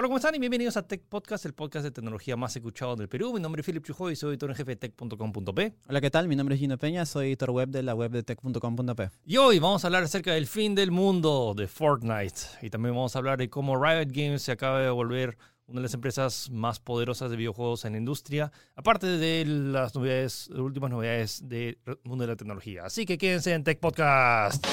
Hola, ¿cómo están? Y bienvenidos a Tech Podcast, el podcast de tecnología más escuchado del Perú. Mi nombre es Philip Chujoy y soy editor en jefe de tech.com.p. Hola, ¿qué tal? Mi nombre es Gino Peña, soy editor web de la web de tech.com.p. Y hoy vamos a hablar acerca del fin del mundo de Fortnite. Y también vamos a hablar de cómo Riot Games se acaba de volver una de las empresas más poderosas de videojuegos en la industria, aparte de las novedades, las últimas novedades del mundo de la tecnología. Así que quédense en Tech Podcast.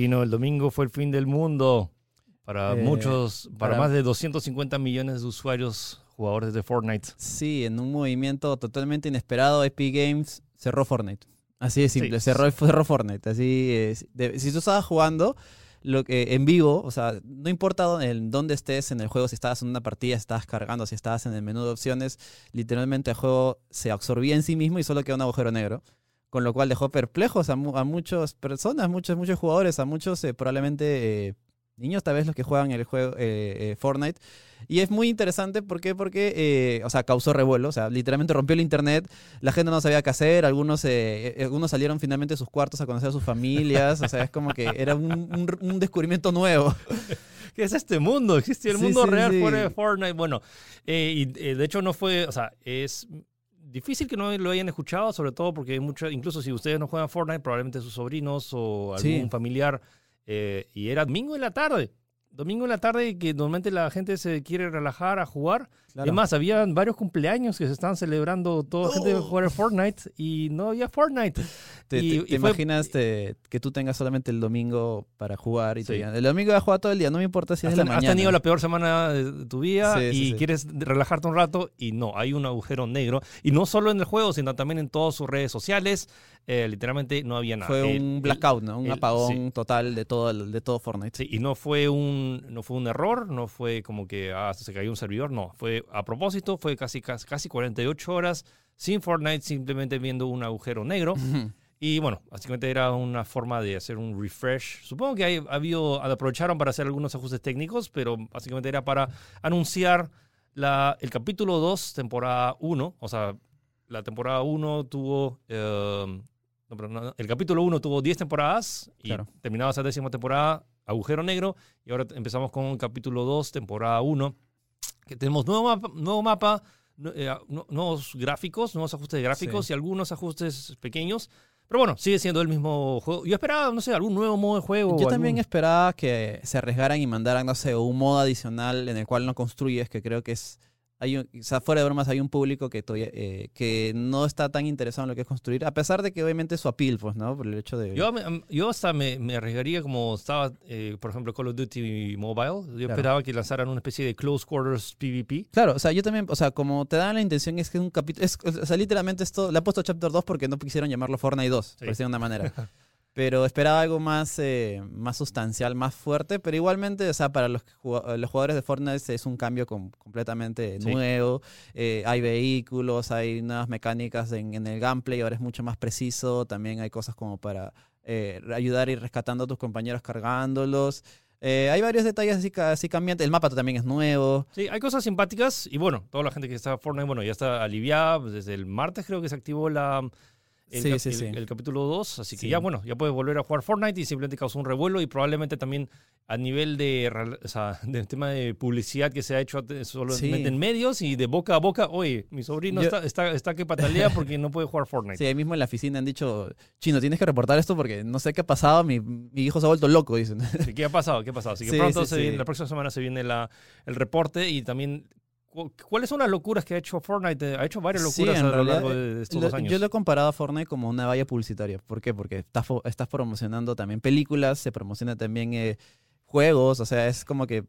Gino, el domingo fue el fin del mundo para Eh, muchos, para, para- más de 250 millones de usuarios jugadores de Fortnite. Sí, en un movimiento totalmente inesperado, Epic Games cerró Fortnite. Así de simple, Sí. cerró, cerró Fortnite. Así es. De- si tú estabas jugando lo que, en vivo, o sea, no importa dónde, en dónde estés en el juego, si estabas en una partida, si estabas cargando, si estabas en el menú de opciones, literalmente el juego se absorbía en sí mismo y solo quedó un agujero negro. Con lo cual dejó perplejos a, mu- a muchas personas, muchos, muchos jugadores, a muchos eh, probablemente eh, niños, tal vez los que juegan el juego eh, Fortnite. Y es muy interesante, ¿por qué? Porque, o sea, causó revuelo, o sea, literalmente rompió el internet, la gente no sabía qué hacer, algunos, algunos salieron finalmente de sus cuartos a conocer a sus familias, o sea, es como que era un, un- un descubrimiento nuevo. ¿Qué es este mundo? ¿Existe el Sí, mundo sí, real sí. fuera de Fortnite? Bueno, eh, y eh, de hecho no fue, o sea, es difícil que no lo hayan escuchado, sobre todo porque hay mucho, incluso si ustedes no juegan Fortnite, probablemente sus sobrinos o algún Sí. familiar, eh, y era domingo en la tarde. Domingo en la tarde que normalmente la gente se quiere relajar a jugar. Claro. Es más, había varios cumpleaños que se estaban celebrando, toda gente de Oh. jugar Fortnite y no había Fortnite. ¿Te, y- te- y te fue- imaginas te- que tú tengas solamente el domingo para jugar y te Sí. digan, el domingo voy a jugar todo el día, no me importa si es Has, de la ten- has mañana. tenido la peor semana de tu vida Sí, y sí, quieres relajarte un rato y no, hay un agujero negro. Y no solo en el juego, sino también en todas sus redes sociales. eh, literalmente no había nada. Fue El- un blackout, ¿no? Un el- apagón total de todo, el- de todo Fortnite. Sí, y no fue un no fue un error, no fue como que ah, se cayó un servidor, no, fue a propósito, fue casi casi, casi 48 horas sin Fortnite simplemente viendo un agujero negro. Ujú. Y bueno, básicamente era una forma de hacer un refresh. Supongo que hay, ha habido, aprovecharon para hacer algunos ajustes técnicos, pero básicamente era para anunciar la, el capítulo 2, temporada 1. O sea, la temporada 1 tuvo... eh, no, no, el capítulo 1 tuvo 10 temporadas y Claro. terminaba esa décima temporada, agujero negro. Y ahora empezamos con el capítulo 2, temporada 1, que tenemos nuevo mapa, nuevo mapa eh, nu- nuevos gráficos, nuevos ajustes de gráficos Sí. y algunos ajustes pequeños. Pero bueno, sigue siendo el mismo juego. Yo esperaba, no sé, algún nuevo modo de juego. Yo también algún- esperaba que se arriesgaran y mandaran, no sé, un modo adicional en el cual no construyes, que creo que es... Hay un- o sea, fuera de bromas, hay un público que, todavía, eh, que no está tan interesado en lo que es construir, a pesar de que obviamente su appeal, pues, ¿no? Por el hecho de... Yo, yo hasta me, me arriesgaría como estaba, eh, por ejemplo, Call of Duty Mobile. Yo Claro. esperaba que lanzaran una especie de Close Quarters PvP. Claro, o sea, yo también, o sea, como te dan la intención es que es un capítulo, o sea, literalmente esto, le he puesto Chapter 2 porque no quisieron llamarlo Fortnite 2, Sí. por de una manera. Pero esperaba algo más, eh, más sustancial, más fuerte, pero igualmente, o sea, para los, jugua- los jugadores de Fortnite es un cambio com- completamente Sí. nuevo. Eh, hay vehículos, hay nuevas mecánicas en, en el gameplay, ahora es mucho más preciso, también hay cosas como para eh, ayudar y rescatando a tus compañeros cargándolos. Eh, hay varios detalles así, así cambiantes. El mapa también es nuevo. Sí, hay cosas simpáticas y bueno, toda la gente que está en Fortnite, bueno, ya está aliviada. pues, Desde el martes creo que se activó la, el, Sí, cap- sí, sí. el capítulo 2, así que ya bueno, ya puedes volver a jugar Fortnite y simplemente causó un revuelo y probablemente también a nivel de, o sea, del tema de publicidad que se ha hecho solamente en medios y de boca a boca, oye, mi sobrino Yo- está, está, está que patalea porque no puede jugar Fortnite. Sí, ahí mismo en la oficina han dicho, Chino, tienes que reportar esto porque no sé qué ha pasado, mi, mi hijo se ha vuelto loco, dicen. Sí, ¿Qué ha pasado? ¿Qué ha pasado? Así que pronto, se viene- la próxima semana se viene la, el reporte y también... cu- ¿Cuáles son las locuras que ha hecho Fortnite? Ha hecho varias Sí, locuras en a lo realidad, largo de, de estos Lo- dos años. yo lo he comparado a Fortnite como una valla publicitaria. ¿Por qué? Porque estás, promocionando también películas, se promociona también eh, juegos, o sea, es como que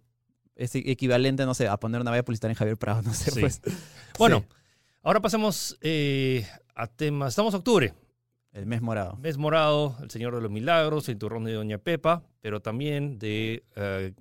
es equivalente, no sé, a poner una valla publicitaria en Javier Prado, no sé, Sí. pues. Bueno, Sí, ahora pasemos eh, a temas. Estamos en octubre, el mes morado. mes morado, el Señor de los Milagros, el turrón de Doña Pepa, pero también de eh,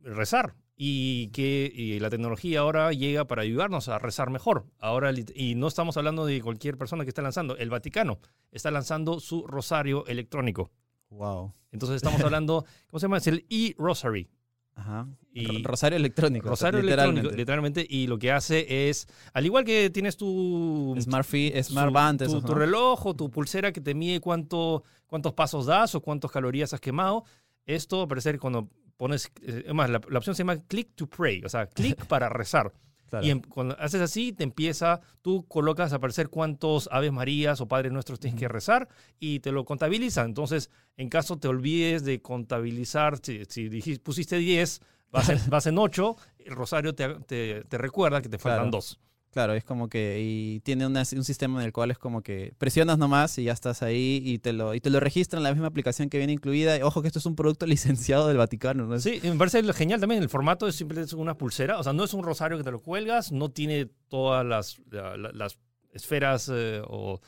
rezar y que y la tecnología ahora llega para ayudarnos a rezar mejor. Ahora, y no estamos hablando de cualquier persona que está lanzando, el Vaticano está lanzando su rosario electrónico. Wow. Entonces estamos hablando, ¿cómo se llama? Es el e-rosary. Ajá. Y- Ro- Rosario electrónico. Rosario literalmente. electrónico, literalmente, y lo que hace es, al igual que tienes tu, Smart, fee, Smart Band, tu, tu reloj o tu pulsera que te mide cuánto, cuántos pasos das o cuántas calorías has quemado, esto va a aparecer cuando pones, eh, es más, la, la opción se llama click to pray, o sea, click para rezar. Claro. Y cuando haces así, te empieza, tú colocas a aparecer cuántos Aves Marías o Padres Nuestros tienes que rezar y te lo contabiliza. Entonces, en caso te olvides de contabilizar, si, si dijiste- pusiste 10, vas en, vas en 8, el rosario te, te- te recuerda que te faltan Claro. 2. Claro, es como que y tiene una- un sistema en el cual es como que presionas nomás y ya estás ahí y te lo y te lo registra en la misma aplicación que viene incluida. Y Ojo que esto es un producto licenciado del Vaticano, ¿no? Sí, me parece genial también. El formato es simplemente una pulsera. O sea, no es un rosario que te lo cuelgas, no tiene todas las, la- la- las esferas eh, o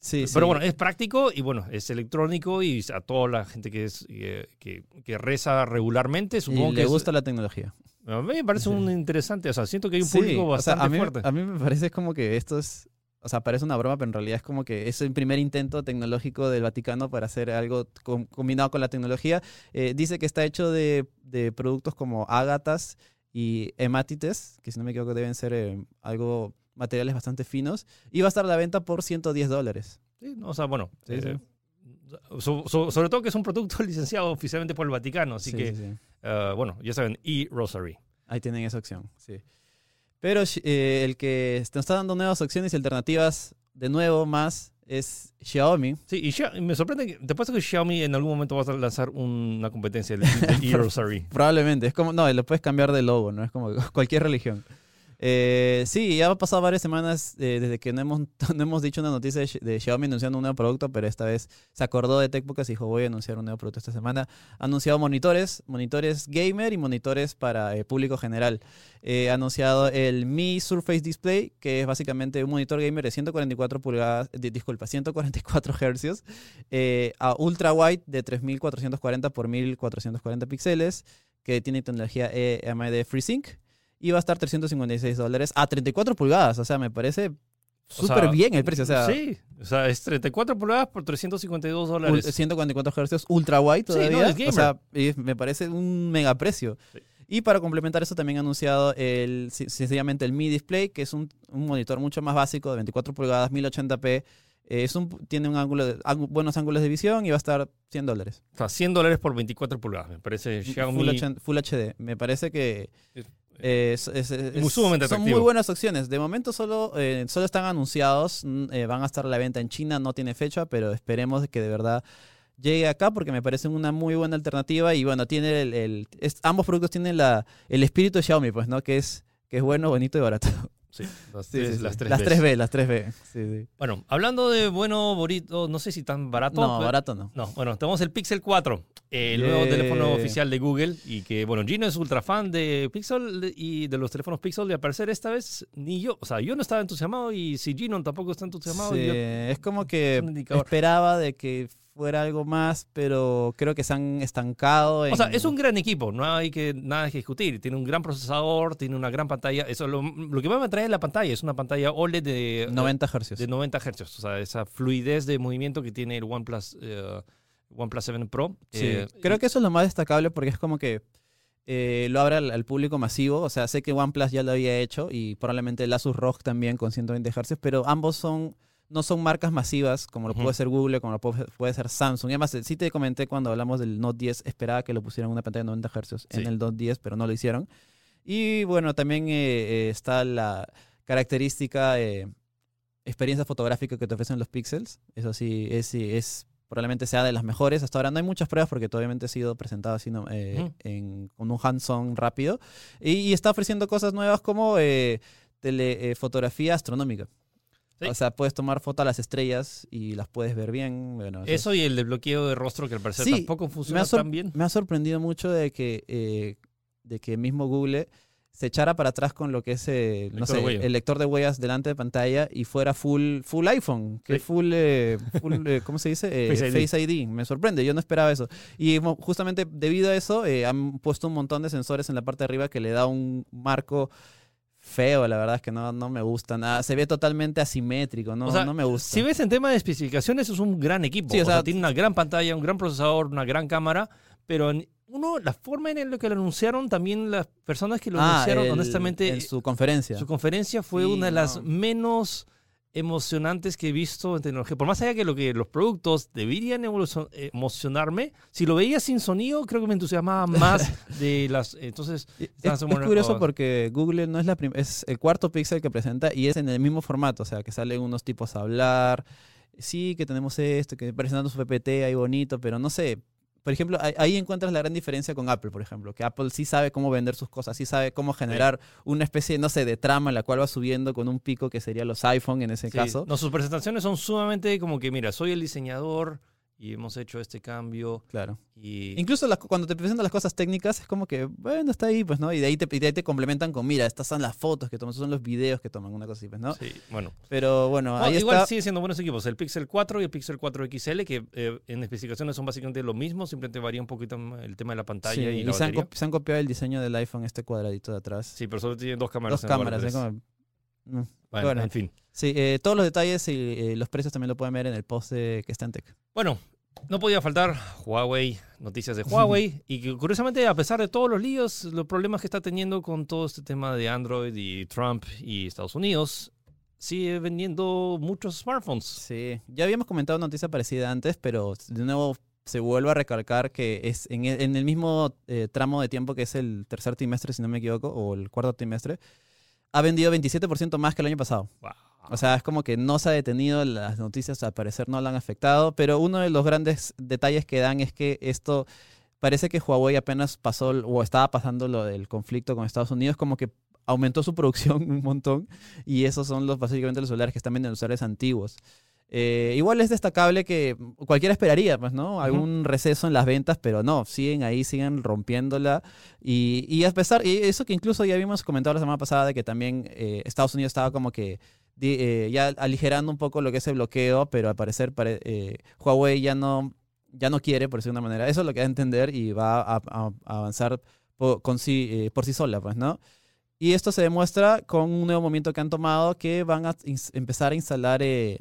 sí, sí. Pero bueno, es práctico y bueno, es electrónico y a toda la gente que es eh, que, que reza regularmente, supongo y que le es- gusta la tecnología. A mí me parece un interesante, o sea, siento que hay un Sí, público o sea, bastante a mí, fuerte. A mí me parece como que esto es, o sea, parece una broma, pero en realidad es como que es el primer intento tecnológico del Vaticano para hacer algo com- combinado con la tecnología. Eh, dice que está hecho de, de productos como ágatas y hematites, que si no me equivoco deben ser eh, algo materiales bastante finos, y va a estar a la venta por 110 dólares. Sí, no, o sea, bueno, Sí, eh, so- so- sobre todo que es un producto licenciado oficialmente por el Vaticano, así Sí, que, sí, eh, bueno, ya saben, e-rosary. Ahí tienen esa opción, sí. Pero eh, el que nos está dando nuevas opciones y alternativas, de nuevo, más, es Xiaomi. Sí, y Xia- me sorprende que, te puesto que Xiaomi en algún momento va a lanzar una competencia del e-rosary. Probablemente, es como, no, le puedes cambiar de logo, ¿no? Es como cualquier religión. Eh, sí, ya ha pasado varias semanas eh, desde que no hemos, no hemos dicho una noticia de, Xi- de Xiaomi anunciando un nuevo producto, pero esta vez se acordó de TechPocas y dijo, voy a anunciar un nuevo producto esta semana. Ha anunciado monitores, monitores gamer y monitores para eh, público general. Eh, ha anunciado el Mi Surface Display, que es básicamente un monitor gamer de 144 pulgadas, di- disculpa, 144 hercios, a ultra wide de 3440 por 1440 píxeles, que tiene tecnología AMD FreeSync. Y va a estar 356 dólares a 34 pulgadas. O sea, me parece O súper sea, bien el precio. O sea, sí, o sea, es 34 pulgadas por 352 ul- dólares. 144 hercios ultra wide Sí, no, todavía. es gamer. o sea, me parece un mega precio. Sí. Y para complementar eso también ha anunciado el, sencillamente el Mi Display, que es un, un monitor mucho más básico de 24 pulgadas, 1080p. eh, es un, tiene un ángulo de- buenos ángulos de visión y va a estar 100 dólares. O sea, 100 dólares por 24 pulgadas. Me parece Xiaomi. Full, H- Full HD. Me parece que eh, es- es- es- Muy sumamente son muy buenas opciones. De momento solo, eh, solo están anunciados, mm, eh, van a estar a la venta en China, no tiene fecha, pero esperemos que de verdad llegue acá porque me parece una muy buena alternativa y bueno, tiene el, el- ambos productos tienen la, el espíritu de Xiaomi, pues, ¿no? Que es, que es bueno, bonito y barato. Sí, las, Sí, tres, sí, sí. las tres las Bs. 3B, las 3B. Sí, sí. Bueno, hablando de bueno, bonito, no sé si tan barato. No, pero- barato no. No, bueno, tenemos el Pixel 4, el Yeah. nuevo teléfono oficial de Google. Y que, bueno, Gino es ultra fan de Pixel y de los teléfonos Pixel. Y al parecer, esta vez ni yo. O sea, yo no estaba entusiasmado. Y si Gino tampoco está entusiasmado, Sí, yo- es como que es esperaba de que fuera algo más, pero creo que se han estancado. O sea, es un gran equipo, no hay que nada que discutir. Tiene un gran procesador, tiene una gran pantalla. Eso lo, lo que más me atrae es la pantalla, es una pantalla OLED de 90 hercios. de 90 Hz. O sea, esa fluidez de movimiento que tiene el OnePlus, eh, OnePlus 7 Pro. Sí, Eh, creo que eso es lo más destacable porque es como que eh, lo abre al, al público masivo. O sea, sé que OnePlus ya lo había hecho y probablemente el Asus ROG también con 120 Hz, pero ambos son no son marcas masivas como lo puede ser Google, como lo puede, puede ser Samsung. Y además, sí te comenté cuando hablamos del Note 10, esperaba que lo pusieran en una pantalla de 90 Hz en el Note 10, pero no lo hicieron. Y bueno, también eh, eh, está la característica eh, experiencia fotográfica que te ofrecen los Pixels. Eso sí, es, probablemente sea de las mejores. Hasta ahora no hay muchas pruebas porque todavía ha sido presentado así no- eh, en- con un hands-on rápido. Y, y está ofreciendo cosas nuevas como eh, tele, eh, fotografía astronómica. Sí. O sea, puedes tomar foto a las estrellas y las puedes ver bien. Bueno, eso Eso y el desbloqueo de rostro que al parecer Sí, tampoco funciona tan bien. me ha sorprendido mucho de que, eh, de que mismo Google se echara para atrás con lo que es eh, no sé, el lector de huellas delante de pantalla y fuera full, full iPhone, que Sí. full, eh, full, eh, ¿cómo se dice? Eh, Face ID. ID. Me sorprende, yo no esperaba eso. Y justamente debido a eso han puesto un montón de sensores en la parte de arriba que le da un marco feo, la verdad es que no, no me gusta nada. Se ve totalmente asimétrico, no, O sea, no me gusta. Si ves en tema de especificaciones, es un gran equipo. Sí, o o sea, sea, tiene una gran pantalla, un gran procesador, una gran cámara, pero en- uno, la forma en la que lo anunciaron, también las personas que lo Ah, anunciaron, el- honestamente, en su conferencia. su conferencia fue Sí, una de las no. menos emocionantes que he visto en tecnología. Por más allá que lo que los productos deberían emocionarme, si lo veía sin sonido, creo que me entusiasmaba más de las... Entonces, Están Es, es curioso porque Google no es la es el cuarto pixel que presenta y es en el mismo formato, o sea, que salen unos tipos a hablar, sí, que tenemos esto, que presentando su PPT ahí bonito, pero no sé. Por ejemplo, ahí, encuentras la gran diferencia con Apple, por ejemplo, que Apple sí sabe cómo vender sus cosas, sí sabe cómo generar una especie, no sé, de trama en la cual va subiendo con un pico que sería los iPhone en ese sí, caso. no, sus presentaciones son sumamente como que, mira, soy el diseñador y hemos hecho este cambio Claro. y... Incluso las- cuando te presentan las cosas técnicas, es como que, bueno, está ahí, pues, ¿no? Y de ahí te, de ahí te complementan con, mira, estas son las fotos que toman, estos son los videos que toman, una cosa así, pues, ¿no? Sí, bueno. Pero bueno, No, ahí igual está. sigue siendo buenos equipos. El Pixel 4 y el Pixel 4 XL, que eh, en especificaciones son básicamente lo mismo, simplemente varía un poquito el tema de la pantalla Sí, y la y se han, se han copiado el diseño del iPhone, este cuadradito de atrás. Sí, pero solo tiene dos cámaras. Dos en cámaras, Mm. Bueno, bueno. en fin. Sí, eh, todos los detalles y eh, los precios también lo pueden ver en el post de que está en Tech. Bueno, no podía faltar Huawei, noticias de Huawei, y que curiosamente, a pesar de todos los líos, los problemas que está teniendo con todo este tema de Android y Trump y Estados Unidos, sigue vendiendo muchos smartphones. Sí, ya habíamos comentado una noticia parecida antes, pero de nuevo se vuelve a recalcar que es en el, en el mismo eh, tramo de tiempo que es el tercer trimestre, si no me equivoco, o el cuarto trimestre, ha vendido 27% más que el año pasado. Wow. O sea, es como que no se ha detenido, las noticias al parecer no lo han afectado, pero uno de los grandes detalles que dan es que esto parece que Huawei apenas pasó o estaba pasando lo del conflicto con Estados Unidos, como que aumentó su producción un montón y esos son los básicamente los celulares que están vendiendo los celulares antiguos. Eh, igual es destacable que cualquiera esperaría, pues, ¿no? Algún receso en las ventas, pero no, siguen ahí, siguen rompiéndola. Y, y a pesar, y eso que incluso ya habíamos comentado la semana pasada de que también eh, Estados Unidos estaba como que eh, ya aligerando un poco lo que es el bloqueo, pero al parecer pare- eh, Huawei ya no, ya no quiere, por decirlo de una manera. Eso es lo que da a entender y va a, a- a avanzar por, con sí, eh, por sí sola, pues, ¿no? Y esto se demuestra con un nuevo movimiento que han tomado que van a empezar a instalar, eh,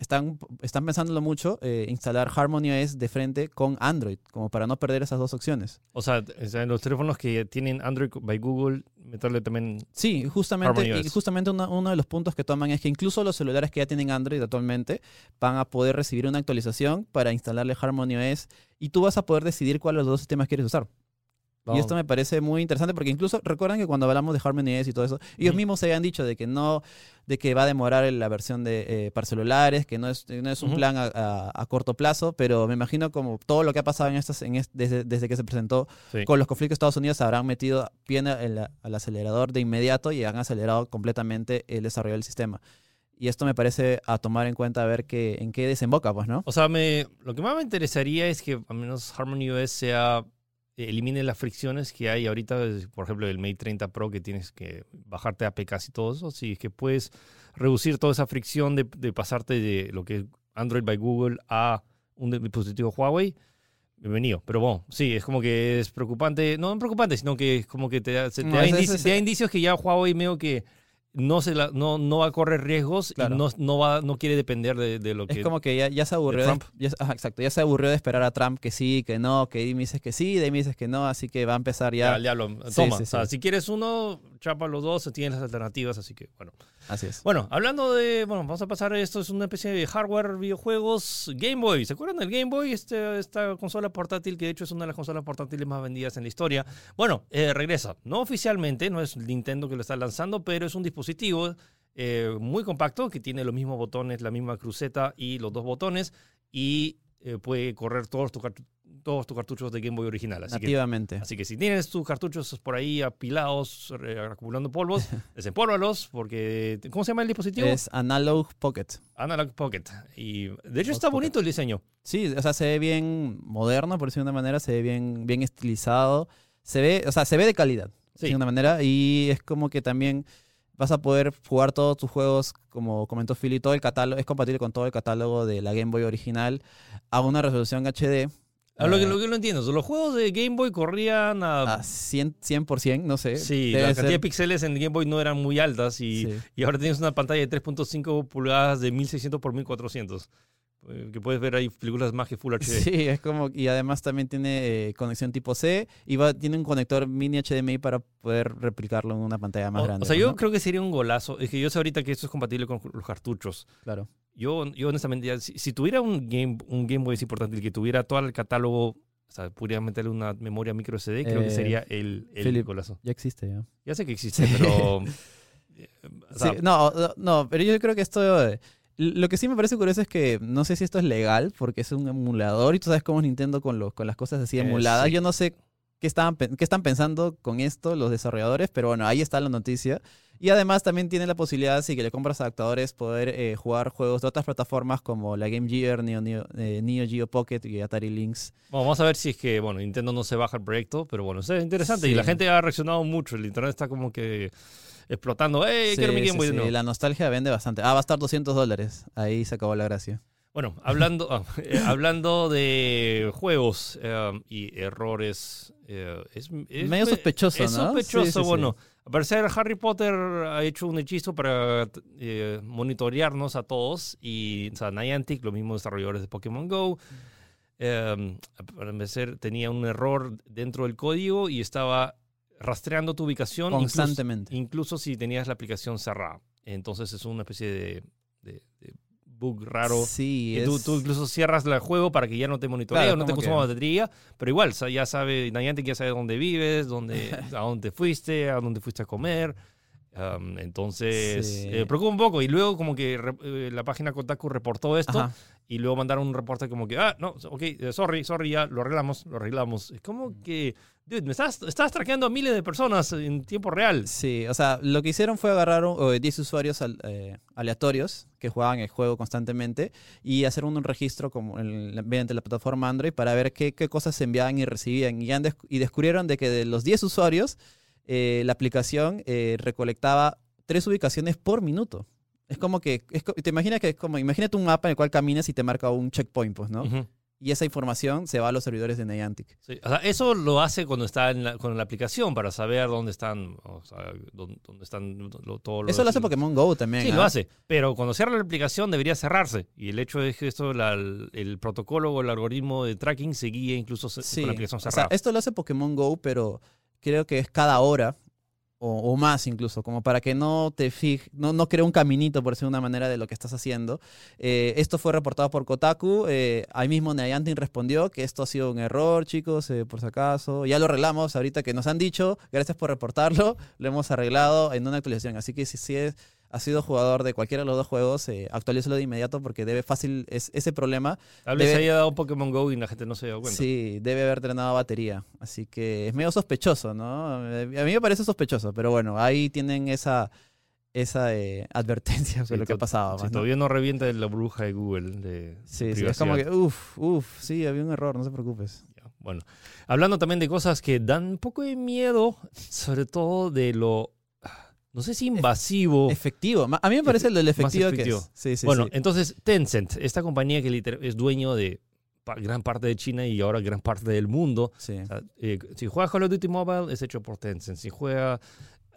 están, están pensándolo mucho, eh, instalar Harmony OS de frente con Android, como para no perder esas dos opciones. O sea, en los teléfonos que tienen Android by Google, meterle también... Sí, justamente, y justamente uno, uno de los puntos que toman es que incluso los celulares que ya tienen Android actualmente van a poder recibir una actualización para instalarle Harmony OS y tú vas a poder decidir cuál de los dos sistemas quieres usar. Y esto me parece muy interesante porque incluso recuerdan que cuando hablamos de Harmony OS y todo eso, ellos mismos se habían dicho de que no, de que va a demorar la versión de eh, para celulares, que no es, no es un plan a, a- a corto plazo, pero me imagino como todo lo que ha pasado en estas, en est- desde, desde que se presentó Sí. con los conflictos de Estados Unidos habrán metido pie al acelerador de inmediato y han acelerado completamente el desarrollo del sistema. Y esto me parece a tomar en cuenta a ver qué, en qué desemboca, pues, ¿no? O sea, me, lo que más me interesaría es que al menos Harmony OS sea elimine las fricciones que hay ahorita, por ejemplo, el Mate 30 Pro que tienes que bajarte APKs y todo eso, si es que puedes reducir toda esa fricción de, de pasarte de lo que es Android by Google a un dispositivo Huawei, bienvenido. Pero bueno, sí, es como que es preocupante, no preocupante, sino que es como que te, da- se- te No, da, indici- ese- te da indicios que ya Huawei medio que no, se la, no, no va a correr riesgos Claro. y no, no, va, no quiere depender de, de lo Es que... como que ya, ya se aburrió. De Trump. ya- ajá, exacto, ya se aburrió de esperar a Trump que sí, que no, que ahí me dices que sí, de ahí me dices que no, así que va a empezar ya. Ya, ya lo, Sí, toma. sí, O sea, si quieres uno, chapa los dos, tienes las alternativas, así que bueno. Así es. Bueno, hablando de, bueno, vamos a pasar, esto es una especie de hardware, videojuegos, Game Boy. ¿Se acuerdan del Game Boy? Este, esta consola portátil que de hecho es una de las consolas portátiles más vendidas en la historia. Bueno, eh, regresa. No oficialmente, no es Nintendo que lo está lanzando, pero es un dispositivo eh, muy compacto que tiene los mismos botones, la misma cruceta y los dos botones y eh, puede correr todos tus, todos tus cartuchos de Game Boy original. Así que. Así que si tienes tus cartuchos por ahí apilados, eh, acumulando polvos, desempólvalos, porque. ¿Cómo se llama el dispositivo? Es Analog Pocket. Analog Pocket. Y de hecho Analog está Pocket. bonito el diseño. Sí, o sea, se ve bien moderno, por decirlo de una manera, se ve bien, bien estilizado. Se ve, o sea, se ve de calidad. Sí. de una manera. Y es como que también vas a poder jugar todos tus juegos, como comentó Philly, todo el catálogo, es compatible con todo el catálogo de la Game Boy original a una resolución HD. Ah, lo, que, eh, lo que no entiendo, los juegos de Game Boy corrían a... a 100%, 100% no sé. sí, la cantidad de ser- píxeles en Game Boy no eran muy altas y, sí. y ahora tienes una pantalla de 3.5 pulgadas de 1600 por 1400. eh, Que puedes ver ahí películas más que Full HD. Sí, es como, y además también tiene eh, conexión tipo C y va, tiene un conector mini HDMI para poder replicarlo en una pantalla más o, grande. o sea, yo ¿no? creo que sería un golazo. Es que yo sé ahorita que esto es compatible con los cartuchos. Claro. Yo, yo honestamente, ya, si, si tuviera un Game, un Game Boy es importante, el que tuviera todo el catálogo, o sea, pudiera meterle una memoria micro SD, creo que Eh, sería el, el Philip. golazo. Ya existe ya. Ya sé que existe, pero... eh, o sea, Sí, no, no, pero yo creo que esto. eh, Lo que sí me parece curioso es que no sé si esto es legal, porque es un emulador y tú sabes cómo es Nintendo con, los con las cosas así Eh, emuladas. sí. Yo no sé qué, estaban, qué están pensando con esto los desarrolladores, pero bueno, ahí está la noticia. Y además también tiene la posibilidad, si que le compras adaptadores, poder eh, jugar juegos de otras plataformas como la Game Gear, Neo, Neo, eh, Neo Geo Pocket y Atari Lynx. Bueno, vamos a ver si es que, bueno, Nintendo no se baja el proyecto, pero bueno, es interesante y la gente ha reaccionado mucho. El internet está como que explotando. ¡Ey, quiero mi Sí, Game sí, Boy de sí, nuevo! La nostalgia vende bastante. Ah, va a estar 200 dólares. Ahí se acabó la gracia. Bueno, hablando, ah, eh, hablando de juegos eh, y errores, eh, es, es Medio me- sospechoso, Es ¿no? sospechoso, Sí, sí, sí. bueno. Parecer Harry Potter ha hecho un hechizo para eh, monitorearnos a todos y o sea, Niantic, los mismos desarrolladores de Pokémon Go, eh, al parecer tenía un error dentro del código y estaba rastreando tu ubicación incluso- Constantemente. incluso si tenías la aplicación cerrada. Entonces es una especie de, de- de bug raro. Sí, Y tú, es- tú incluso cierras el juego para que ya no te monitoree Claro, o no te consuma que- batería, pero igual, ya sabe, Niantic ya sabe dónde vives, dónde, a dónde fuiste, a dónde fuiste a comer. Um, entonces, Sí. eh, preocupa un poco. Y luego como que eh, la página Kotaku reportó esto Ajá. y luego mandaron un reporte como que, ah, no, ok, eh, sorry, sorry, ya lo arreglamos, lo arreglamos. Es como que, dude, me estás, estás traqueando a miles de personas en tiempo real. Sí, o sea, lo que hicieron fue agarrar un- eh, 10 usuarios al- eh, aleatorios que jugaban el juego constantemente y hacer un registro como en la- mediante la plataforma Android para ver qué, qué cosas se enviaban y recibían. Y, han y descubrieron de que de los 10 usuarios, eh, la aplicación eh, recolectaba tres ubicaciones por minuto. Es como que, es te imaginas que es como, imagínate un mapa en el cual caminas y te marca un checkpoint, pues, ¿no? Y esa información se va a los servidores de Niantic. Sí, o sea, eso lo hace cuando está en la, con la aplicación para saber dónde están, o sea, dónde, dónde están lo- todos los- Eso lo hace Pokémon Go también. Sí, lo hace. Pero cuando cierra la aplicación debería cerrarse. Y el hecho es que esto, la- el protocolo o el algoritmo de tracking se guía incluso Sí, con la aplicación o sea, cerrada. esto lo hace Pokémon Go, pero creo que es cada hora o, o más incluso, como para que no te fijes, no, no cree un caminito, por decir una manera, de lo que estás haciendo. Eh, esto fue reportado por Kotaku, eh, ahí mismo Niantic respondió que esto ha sido un error, chicos, eh, por si acaso. Ya lo arreglamos ahorita que nos han dicho, gracias por reportarlo, lo hemos arreglado en una actualización. Así que si, si es, has sido jugador de cualquiera de los dos juegos, eh, actualízalo de inmediato porque debe fácil, es, ese problema Tal vez debe- haya dado Pokémon Go y la gente no se dio cuenta. Sí, debe haber drenado batería. Así que es medio sospechoso, ¿no? Eh, A mí me parece sospechoso, pero bueno, ahí tienen esa, esa eh, advertencia Sí, de lo que sí, más, ¿no? todavía no revienta la bruja de Google. De Sí, sí, es como que, uff, uff, sí, había un error, no se preocupes. Bueno, hablando también de cosas que dan un poco de miedo, sobre todo de lo, no sé si invasivo. Efectivo. A mí me parece el del efectivo, efectivo. que es. Sí, sí, bueno, sí. entonces Tencent, esta compañía que es dueño de gran parte de China y ahora gran parte del mundo. Sí. O sea, eh, si juega Call of Duty Mobile es hecho por Tencent. Si juega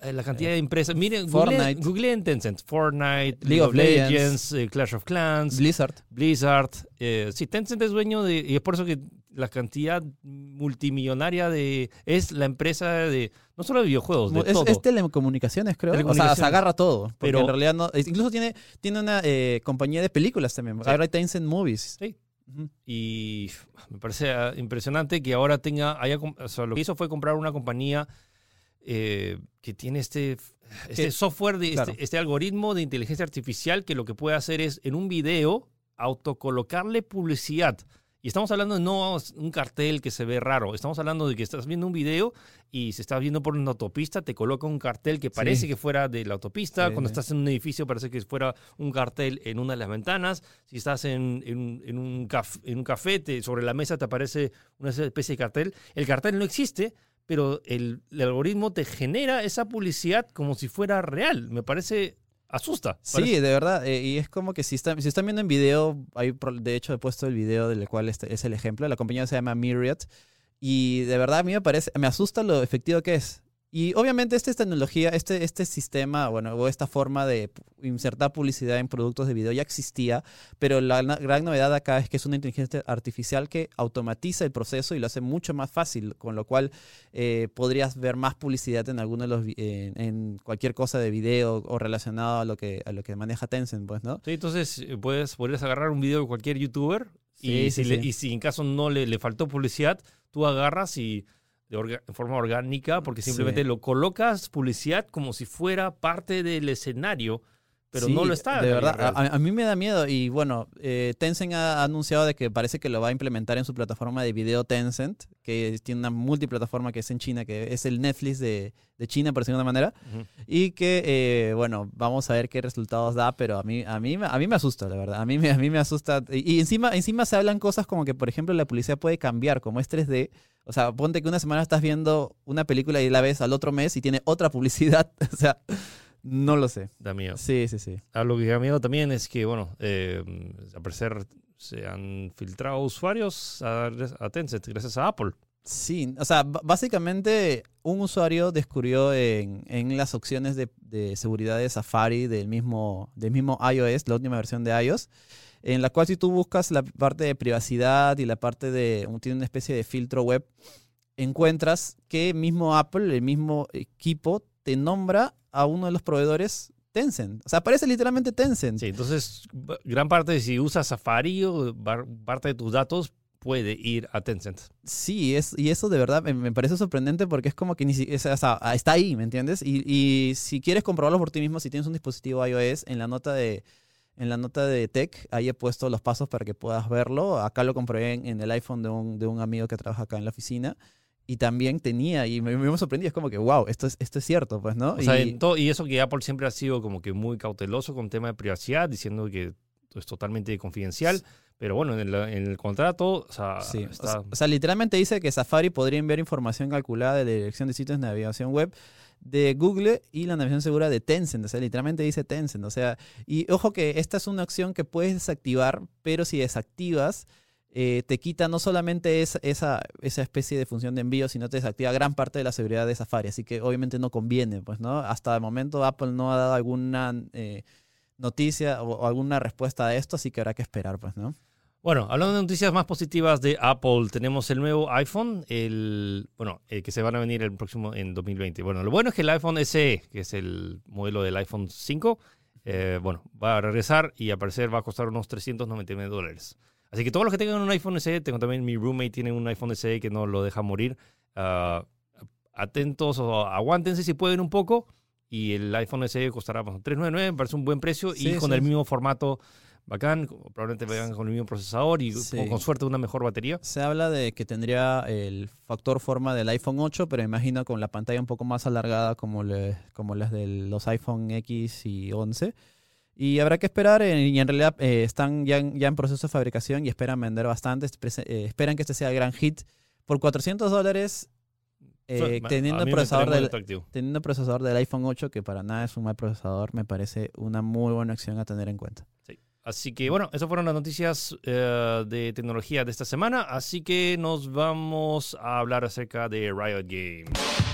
eh, la cantidad de empresas, miren, Fortnite. googleen Tencent, Fortnite, League, of Legends, eh, Clash of Clans, Blizzard. Blizzard. eh, sí, Tencent es dueño de, y es por eso que la cantidad multimillonaria de, es la empresa de, no solo de videojuegos, de es, todo. es telecomunicaciones, creo. O sea, se agarra todo. Pero- en realidad no. Incluso tiene, tiene una eh, compañía de películas también. Sí. Ahora Tencent Movies. Sí. Y me parece ah, impresionante que ahora tenga, haya, o sea, lo que hizo fue comprar una compañía eh, que tiene este, este software, de, claro. este, este algoritmo de inteligencia artificial que lo que puede hacer es en un video autocolocarle publicidad. Y estamos hablando de no un cartel que se ve raro, estamos hablando de que estás viendo un video y si estás viendo por una autopista te coloca un cartel que parece Sí. que fuera de la autopista, Sí, cuando estás en un edificio parece que fuera un cartel en una de las ventanas, si estás en, en- en un, caf- en un café, te- sobre la mesa te aparece una especie de cartel. El cartel no existe, pero el, el algoritmo te genera esa publicidad como si fuera real. Me parece asusta. Sí, Parece- de verdad. eh, y es como que si están, si están viendo en video, hay, pro- de hecho he puesto el video del cual este es el ejemplo. La compañía se llama Myriad. Y de verdad a mí me parece, me asusta lo efectivo que es. Y obviamente esta tecnología, este, este sistema, bueno, o esta forma de insertar publicidad en productos de video ya existía, pero la gran novedad acá es que es una inteligencia artificial que automatiza el proceso y lo hace mucho más fácil, con lo cual eh, podrías ver más publicidad en alguno de los vi- en, cualquier cosa de video o relacionado a lo que a lo que maneja Tencent, pues, ¿no? Sí, entonces eh, puedes, podrías agarrar un video de cualquier youtuber y, Sí, si sí, le- sí. y si en caso no le, le faltó publicidad, tú agarras y de orga- en forma orgánica, porque simplemente Sí. lo colocas publicidad como si fuera parte del escenario, pero no Sí, lo está. De verdad, a, a mí me da miedo y bueno, eh, Tencent ha anunciado de que parece que lo va a implementar en su plataforma de video Tencent, que tiene una multiplataforma que es en China, que es el Netflix de, de China, por decirlo de una manera, Ujú. y que, eh, bueno, vamos a ver qué resultados da, pero a mí, a mí, me- a mí me asusta, la verdad, a mí, me- a mí me asusta. Y, y encima, encima se hablan cosas como que, por ejemplo, la publicidad puede cambiar, como es 3D. O sea, ponte que una semana estás viendo una película y la ves al otro mes y tiene otra publicidad. O sea, no lo sé. Da miedo. Sí, sí, sí. Ah, lo que da miedo también es que, bueno, eh, al parecer se han filtrado usuarios a, a Tencent gracias a Apple. Sí, o sea, básicamente un usuario descubrió en, en las opciones de, de seguridad de Safari del mismo, del mismo iOS, la última versión de iOS, en la cual si tú buscas la parte de privacidad y la parte de, tiene una especie de filtro web, encuentras que mismo Apple, el mismo equipo, te nombra a uno de los proveedores Tencent. O sea, aparece literalmente Tencent. Sí, entonces gran parte de si usas Safari o parte de tus datos puede ir a Tencent. Sí, es, y eso de verdad me, me parece sorprendente porque es como que ni si- es- o sea, está ahí, ¿me entiendes? Y, y si quieres comprobarlo por ti mismo, si tienes un dispositivo iOS, en la nota de en la nota de tech, ahí he puesto los pasos para que puedas verlo. Acá lo comprobé en, en el iPhone de un, de un amigo que trabaja acá en la oficina. Y también tenía, y me, me sorprendí, es como que, wow, esto es, esto es cierto, pues, ¿no? O sea, y, en todo- y eso que Apple siempre ha sido como que muy cauteloso con tema de privacidad, diciendo que es totalmente confidencial. Pero bueno, en el, en el contrato, o sea, Sí, está- sea- o sea, literalmente dice que Safari podría enviar información calculada de la dirección de sitios de navegación web de Google y la navegación segura de Tencent. O sea, literalmente dice Tencent. O sea, y ojo que esta es una opción que puedes desactivar, pero si desactivas, eh, te quita no solamente esa, esa, especie de función de envío, sino te desactiva gran parte de la seguridad de Safari. Así que obviamente no conviene, pues, ¿no? Hasta el momento Apple no ha dado alguna eh, noticia o, alguna respuesta a esto, así que habrá que esperar, pues, ¿no? Bueno, hablando de noticias más positivas de Apple, tenemos el nuevo iPhone, el bueno, el que se van a venir el próximo en 2020. Bueno, lo bueno es que el iPhone SE, que es el modelo del iPhone 5, eh, bueno, va a regresar y al parecer va a costar unos 399 dólares. Así que todos los que tengan un iPhone SE, tengo también mi roommate tiene un iPhone SE que no lo deja morir. ah, atentos o aguántense si pueden un poco. Y el iPhone SE costará pues, 399, me parece un buen precio. Sí, y con sí. el mismo formato bacán, probablemente vengan con el mismo procesador y Sí. con, con suerte una mejor batería. Se habla de que tendría el factor forma del iPhone 8, pero imagino con la pantalla un poco más alargada como, le- como las de los iPhone X y 11. Y habrá que esperar, eh, y en realidad eh, están ya en, ya en proceso de fabricación y esperan vender bastante. Eh, esperan que este sea el gran hit. Por 400 dólares, teniendo procesador del, teniendo procesador del iPhone 8, que para nada es un mal procesador, me parece una muy buena opción a tener en cuenta. Así que bueno, esas fueron las noticias de tecnología de esta semana. Así que nos vamos a hablar acerca de Riot Games.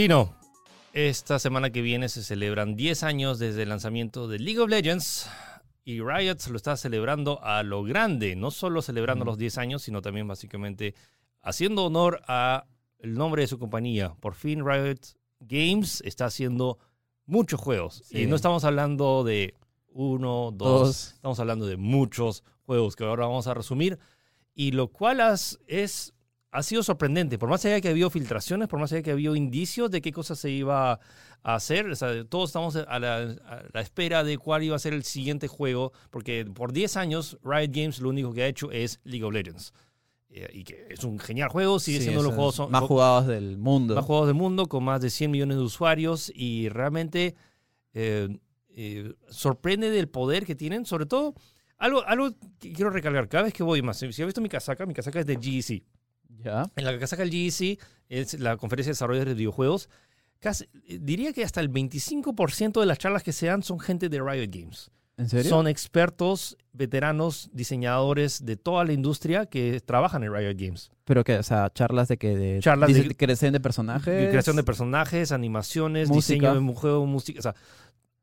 Gino, esta semana que viene se celebran 10 años desde el lanzamiento de League of Legends y Riot lo está celebrando a lo grande, no solo celebrando los 10 años, sino también básicamente haciendo honor a el nombre de su compañía. Por fin Riot Games está haciendo muchos juegos Sí. y no estamos hablando de uno, dos, Dos. estamos hablando de muchos juegos que ahora vamos a resumir y lo cual es ha sido sorprendente. Por más allá que ha habido filtraciones, por más allá que ha habido indicios de qué cosas se iba a hacer, o sea, todos estamos a la, a la espera de cuál iba a ser el siguiente juego, porque por 10 años Riot Games lo único que ha hecho es League of Legends. Eh, y que es un genial juego, sigue Sí, siendo los juegos son- más jugados del mundo. más juegos del mundo, con más de 100 millones de usuarios y realmente eh, eh, sorprende del poder que tienen, sobre todo algo, algo que quiero recalcar, cada vez que voy más, si si has visto mi casaca, mi casaca es de GEC. Ya. En la casaca del GEC es la conferencia de desarrolladores de videojuegos. Casi, eh, diría que hasta el 25% de las charlas que se dan son gente de Riot Games. ¿En serio? Son expertos, veteranos, diseñadores de toda la industria que trabajan en Riot Games. ¿Pero qué? O sea, charlas de que de, Charlas de- creación de personajes. Creación de personajes, animaciones, Música. diseño de juego, música. O sea,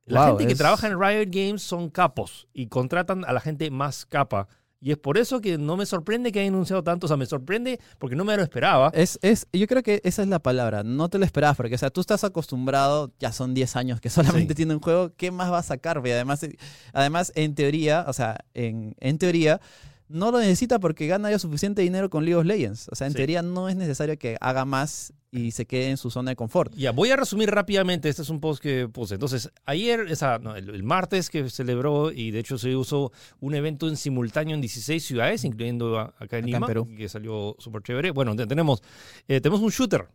la Wow, gente que es- trabaja en Riot Games son capos y contratan a la gente más capa. Y es por eso que no me sorprende que hayan anunciado tanto. O sea, me sorprende porque no me lo esperaba. Es, es, yo creo que esa es la palabra. No te lo esperabas, porque o sea, tú estás acostumbrado, ya son 10 años que solamente Sí. tiene un juego, ¿qué más va a sacar? Y además, además, en teoría, o sea, en, en teoría, no lo necesita porque gana ya suficiente dinero con League of Legends. O sea, en Sí. teoría no es necesario que haga más y se quede en su zona de confort. Ya, voy a resumir rápidamente. Este es un post que puse. Entonces, ayer, esa, no, el, el martes que celebró, y de hecho se usó un evento en simultáneo en 16 ciudades, incluyendo a- acá en Acá en Lima, Perú. que salió súper chévere. Bueno, te- tenemos, eh, tenemos un shooter.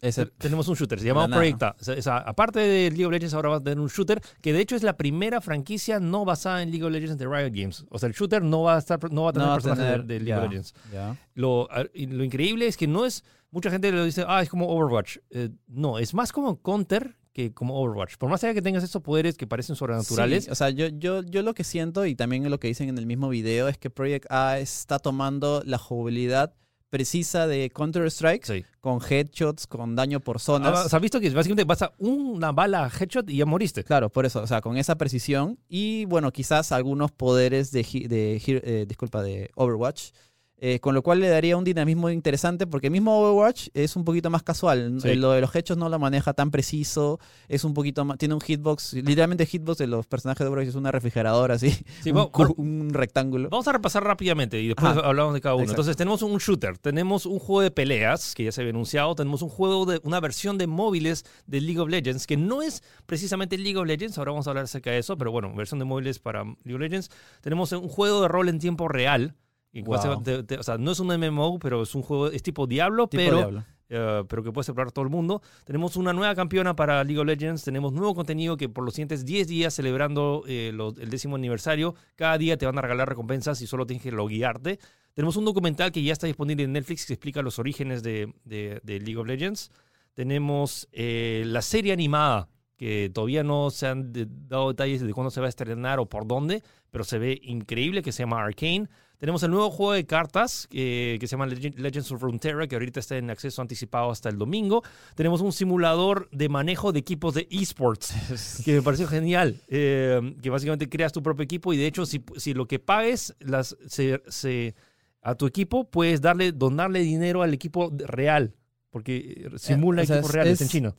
Ese, Tenemos un shooter, se llama. Project A. O sea, aparte de League of Legends, ahora va a tener un shooter que de hecho es la primera franquicia no basada en League of Legends de Riot Games. O sea, el shooter no va a, estar, no va a tener no va personajes de- tener- de, League of Legends. Lo, lo increíble es que no es. Mucha gente lo dice, ah, es como Overwatch. Eh, no, es más como Counter que como Overwatch. Por más allá que tengas estos poderes que parecen sobrenaturales. Sí, o sea, yo, yo, yo lo que siento y también lo que dicen en el mismo video es que Project A está tomando la jugabilidad precisa de Counter-Strike Sí. con headshots, con daño por Ah, zonas. o sea, has visto que básicamente vas a una bala a headshot y ya moriste. Claro, por eso, o sea, con esa precisión y bueno, quizás algunos poderes de, de eh, disculpa, de Overwatch, eh, con lo cual le daría un dinamismo interesante porque el mismo Overwatch es un poquito más casual, Sí. Eh, lo de los hechos no lo maneja tan preciso, es un poquito más, tiene un hitbox, literalmente hitbox de los personajes de Overwatch es una refrigeradora así, Sí, un, un rectángulo. Vamos a repasar rápidamente y después Ajá. hablamos de cada uno. Exacto. Entonces tenemos un shooter, tenemos un juego de peleas que ya se había anunciado, tenemos un juego de una versión de móviles de League of Legends que no es precisamente League of Legends, ahora vamos a hablar acerca de eso, pero bueno, versión de móviles para League of Legends. Tenemos un juego de rol en tiempo real. Y que va a ser- Wow. te- te- o sea, no es un MMO, pero es un juego, es tipo Diablo, Tipo pero Diablo. eh, pero que puede celebrar todo el mundo. Tenemos una nueva campeona para League of Legends, tenemos nuevo contenido que por los siguientes 10 días celebrando eh, el décimo aniversario, cada día te van a regalar recompensas y solo tienes que loguearte. Tenemos un documental que ya está disponible en Netflix que explica los orígenes de, de- de League of Legends. Tenemos eh, la serie animada que todavía no se han dado detalles de cuándo se va a estrenar o por dónde, pero se ve increíble, que se llama Arcane. Tenemos el nuevo juego de cartas eh, que se llama Legend- Legends of Runeterra, que ahorita está en acceso anticipado hasta el domingo. Tenemos un simulador de manejo de equipos de esports, que me pareció genial, eh, que básicamente creas tu propio equipo y de hecho si, si lo que pagues las, se, se- a tu equipo, puedes darle, donarle dinero al equipo real, porque simula o sea, equipos es- reales en es- China.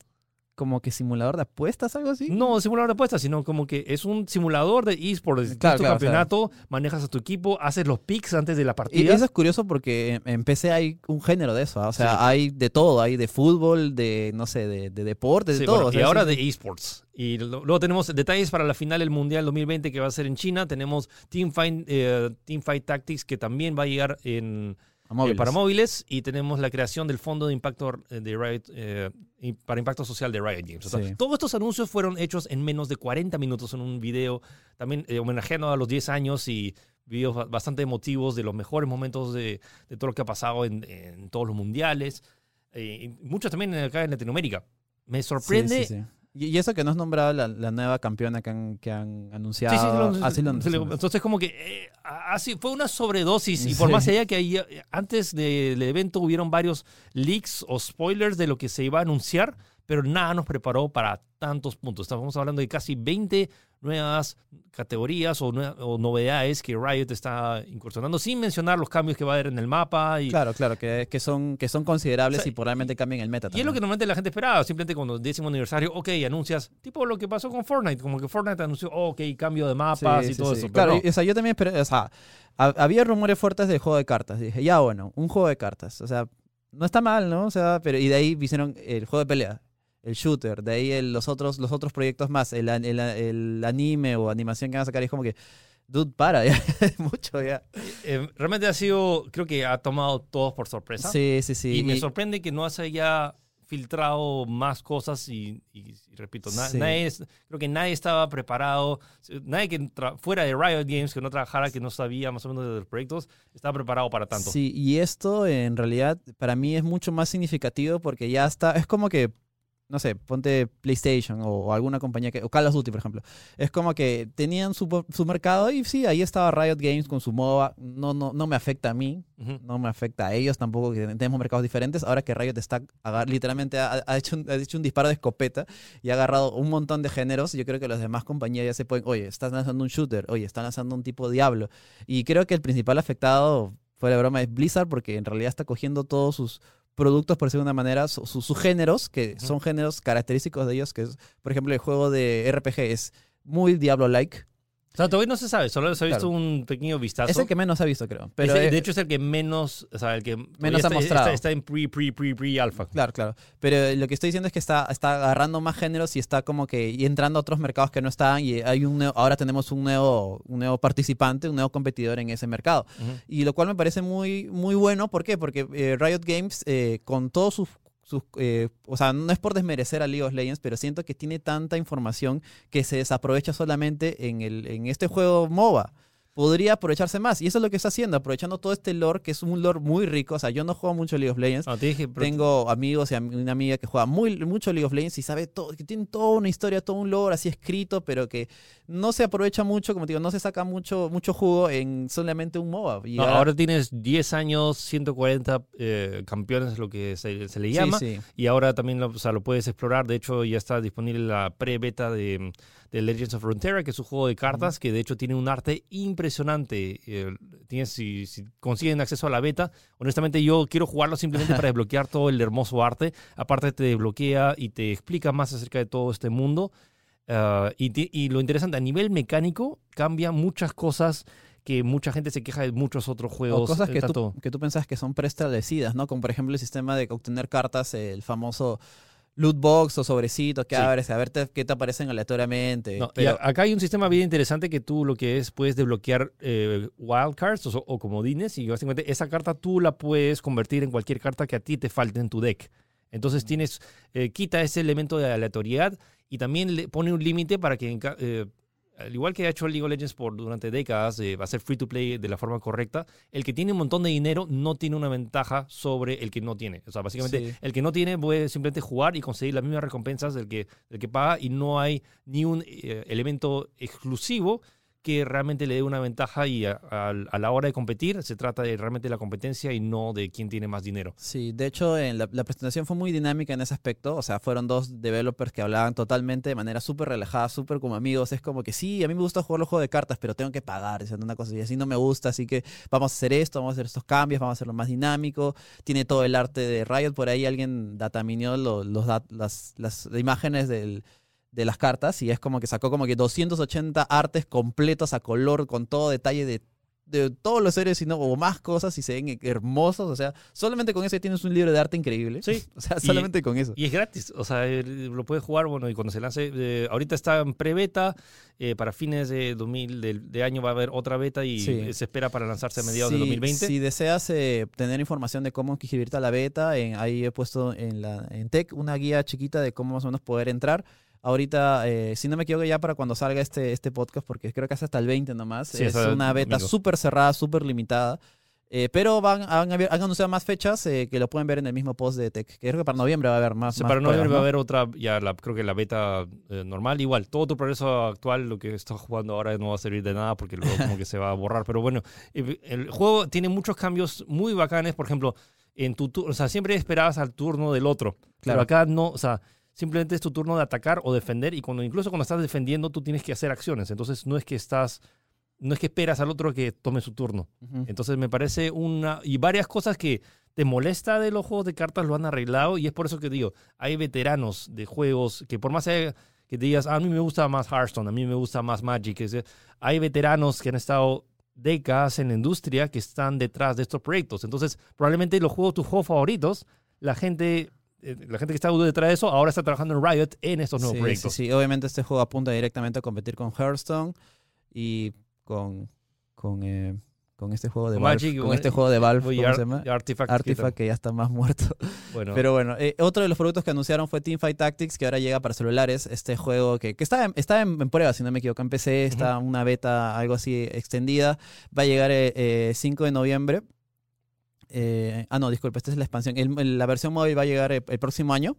Como que simulador de apuestas, algo así. No, simulador de apuestas, sino como que es un simulador de esports. Claro, tu claro, campeonato, manejas a tu equipo, haces los picks antes de la Y partida. eso es curioso porque en- PC hay un género de eso, ¿ah? o sea, Sí. hay de todo, hay de fútbol, de, no sé, de, de deporte, de Sí, todo. bueno, o sea, y ahora sí, de esports. Y lo- luego tenemos detalles para la final del Mundial 2020 que va a ser en China. Tenemos Teamfight, eh, Teamfight Tactics que también va a llegar en, a móviles. eh, para móviles. Y tenemos la creación del Fondo de Impacto eh, de Riot, eh, para Impacto Social de Riot Games. O sea, Sí. Todos estos anuncios fueron hechos en menos de 40 minutos en un video, también eh, homenajeando a los 10 años y videos ba- bastante emotivos de los mejores momentos de, de todo lo que ha pasado en, en todos los mundiales. y muchos también acá en Latinoamérica. Me sorprende sí, sí. Y, y eso que no has nombrado la, la nueva campeona que han, que han anunciado. Sí, sí, lo- Ah, lo entonces como que eh, así fue una sobredosis y por más allá que ahí, eh, antes del evento hubieron varios leaks o spoilers de lo que se iba a anunciar, pero nada nos preparó para tantos puntos. Estamos hablando de casi 20 nuevas categorías o, novedades que Riot está incursionando, sin mencionar los cambios que va a haber en el mapa. Y, Claro, claro, que, que son, que son considerables O sea, y probablemente cambien el meta y es lo que normalmente la gente esperaba, simplemente cuando décimo aniversario, ok, anuncias, tipo lo que pasó con Fortnite, como que Fortnite anunció, oh, ok, cambio de mapas Sí, y sí, todo sí. eso. pero Claro, no. y- o sea, yo también esperé, o sea, ha- había rumores fuertes del juego de cartas. Dije, ya bueno, un juego de cartas. O sea, no está mal, ¿no? O sea, pero y de ahí hicieron el juego de pelea, el shooter, de ahí el- los otros los otros proyectos más, el, el, el anime o animación que van a sacar, y es como que, dude, para, ya, es mucho ya. Eh, realmente ha sido, creo que ha tomado todos por sorpresa. Sí, sí, sí. Y me y- sorprende que no se haya filtrado más cosas y, y- y repito, na- Sí. nadie creo que nadie estaba preparado, nadie que fuera de Riot Games, que no trabajara, que no sabía más o menos de los proyectos, estaba preparado para tanto. Sí, y esto en realidad para mí es mucho más significativo porque ya está, es como que, no sé, ponte PlayStation o, o alguna compañía que, o Call of Duty, por ejemplo. Es como que tenían su, su mercado y sí, ahí estaba Riot Games con su MOBA. No, no, no me afecta a mí, no me afecta a ellos tampoco, que tenemos mercados diferentes. Ahora que Riot está, literalmente ha, ha hecho un, ha hecho un disparo de escopeta y ha agarrado un montón de géneros, yo creo que las demás compañías ya se pueden, oye, estás lanzando un shooter, oye, están lanzando un tipo Diablo. Y creo que el principal afectado, fuera de broma, es Blizzard porque en realidad está cogiendo todos sus productos, por decirlo de una manera, su- su- sus géneros, que son géneros característicos de ellos, que es, por ejemplo, el juego de RPG es muy Diablo-like. O sea, todavía no se sabe, solo se ha visto Claro. un pequeño vistazo. Es el que menos ha visto, creo. Pero el- eh, de hecho, es el que menos, o sea, el que Menos ha mostrado. Está, está en pre, pre, pre, pre alfa. Claro, claro. Pero lo que estoy diciendo es que está, está agarrando más géneros y está como que y entrando a otros mercados que no estaban y hay un nuevo- ahora tenemos un nuevo, un nuevo participante, un nuevo competidor en ese mercado. Y lo cual me parece muy, muy bueno. ¿Por qué? Porque eh, Riot Games, eh, con todos sus... sus, eh, o sea, no es por desmerecer a League of Legends, pero siento que tiene tanta información que se desaprovecha solamente en, el, en este juego MOBA. Podría aprovecharse más. Y eso es lo que está haciendo, aprovechando todo este lore, que es un lore muy rico. O sea, yo no juego mucho League of Legends, No, te dije, pero- tengo amigos y una amiga que juega muy, mucho League of Legends y sabe todo, que tiene toda una historia, todo un lore así escrito, pero que no se aprovecha mucho, como te digo, no se saca mucho, mucho jugo en solamente un MOBA. Y No, ahora tienes 10 años, 140 eh, campeones, lo que se, se le sí, llama. sí. Y ahora también lo, o sea, lo puedes explorar. De hecho, ya está disponible la pre-beta de, de Legends of Runeterra, que es un juego de cartas que de hecho tiene un arte impresionante. Eh, tienes, si, si consiguen acceso a la beta, honestamente yo quiero jugarlo simplemente para desbloquear todo el hermoso arte. Aparte te desbloquea y te explica más acerca de todo este mundo. Ah, y, lo interesante, a nivel mecánico, cambia muchas cosas que mucha gente se queja de muchos otros juegos. O cosas eh, que tanto- tú, que tú pensás que son preestablecidas, ¿no? Como por ejemplo el sistema de obtener cartas, el famoso loot box o sobrecito que Sí. abres, a ver te- qué te aparecen aleatoriamente. No, pero, acá hay un sistema bien interesante que tú lo que es, puedes desbloquear eh, wildcards o, o comodines y básicamente esa carta tú la puedes convertir en cualquier carta que a ti te falte en tu deck. Entonces tienes, eh, quita ese elemento de aleatoriedad y también le pone un límite para que, eh, al igual que ha hecho League of Legends por durante décadas, eh, va a ser free to play de la forma correcta, el que tiene un montón de dinero no tiene una ventaja sobre el que no tiene. O sea, básicamente Sí. el que no tiene puede simplemente jugar y conseguir las mismas recompensas del que, del que paga y no hay ni un eh, elemento exclusivo que realmente le dé una ventaja y a, la hora de competir se trata de realmente la competencia y no de quién tiene más dinero. Sí, de hecho en la, presentación fue muy dinámica en ese aspecto, o sea, fueron dos developers que hablaban totalmente de manera súper relajada, súper como amigos, es como que sí, a mí me gusta jugar los juegos de cartas, pero tengo que pagar, diciendo una cosa y así no me gusta, así que vamos a hacer esto, vamos a hacer estos cambios, vamos a hacerlo más dinámico, tiene todo el arte de Riot, por ahí alguien dataminió lo- los, dat- las, las imágenes del, de las cartas y es como que sacó como que 280 artes completos a color con todo detalle de, de todos los seres sino, o más cosas y se ven hermosos. O sea, solamente con eso tienes un libro de arte increíble. Sí. O sea, Y- solamente con eso. Y es gratis, o sea, eh, lo puedes jugar, bueno, y cuando se lance, eh, ahorita está en pre-beta, eh, para fines de 2000 de, de año va a haber otra beta y Sí. se espera para lanzarse a mediados Si- de 2020. Si deseas eh, tener información de cómo inscribirte a la beta, en- ahí he puesto en, la, en Tech una guía chiquita de cómo más o menos poder entrar. Ahorita, eh, si no me equivoco, ya para cuando salga este, este podcast, porque creo que es hasta el 20 nomás, Sí, es una beta súper cerrada, súper limitada. Eh, pero van, han, han anunciado más fechas eh, que lo pueden ver en el mismo post de Tech. Creo que para noviembre va a haber más. Sí, más para noviembre pruebas, va a haber otra, ya la, creo que la beta eh, normal, igual, todo tu progreso actual, lo que estás jugando ahora no va a servir de nada porque luego como que se va a borrar, pero bueno, el juego tiene muchos cambios muy bacanes, por ejemplo, en tu turno, o sea, siempre esperabas al turno del otro, Claro. pero acá no, o sea, simplemente es tu turno de atacar o defender y cuando incluso cuando estás defendiendo tú tienes que hacer acciones, entonces no es que estás, no es que esperas al otro que tome su turno. Entonces me parece una... Y varias cosas que te molesta de los juegos de cartas lo han arreglado y es por eso que digo, hay veteranos de juegos que por más que digas, "Ah, a mí me gusta más Hearthstone, a mí me gusta más Magic, hay veteranos que han estado décadas en la industria que están detrás de estos proyectos. Entonces, probablemente los juegos, tus juegos favoritos, la gente, la gente que está detrás de eso ahora está trabajando en Riot en estos nuevos sí, proyectos. Sí, sí, obviamente este juego apunta directamente a competir con Hearthstone y con, con, eh, con este juego de Valve. Magic, con este juego de Valve, ¿cómo Ar- se llama? Artifact, que Artifact, que ya está más muerto. Bueno, Pero bueno, eh, otro de los productos que anunciaron fue Teamfight Tactics, que ahora llega para celulares. Este juego que, que está, en, está en, en prueba, si no me equivoco, en PC, está una beta, algo así extendida. Va a llegar eh, eh, 5 de noviembre. Eh, ah, no, disculpe, esta es la expansión. El- el- la versión móvil va a llegar eh, el, próximo año.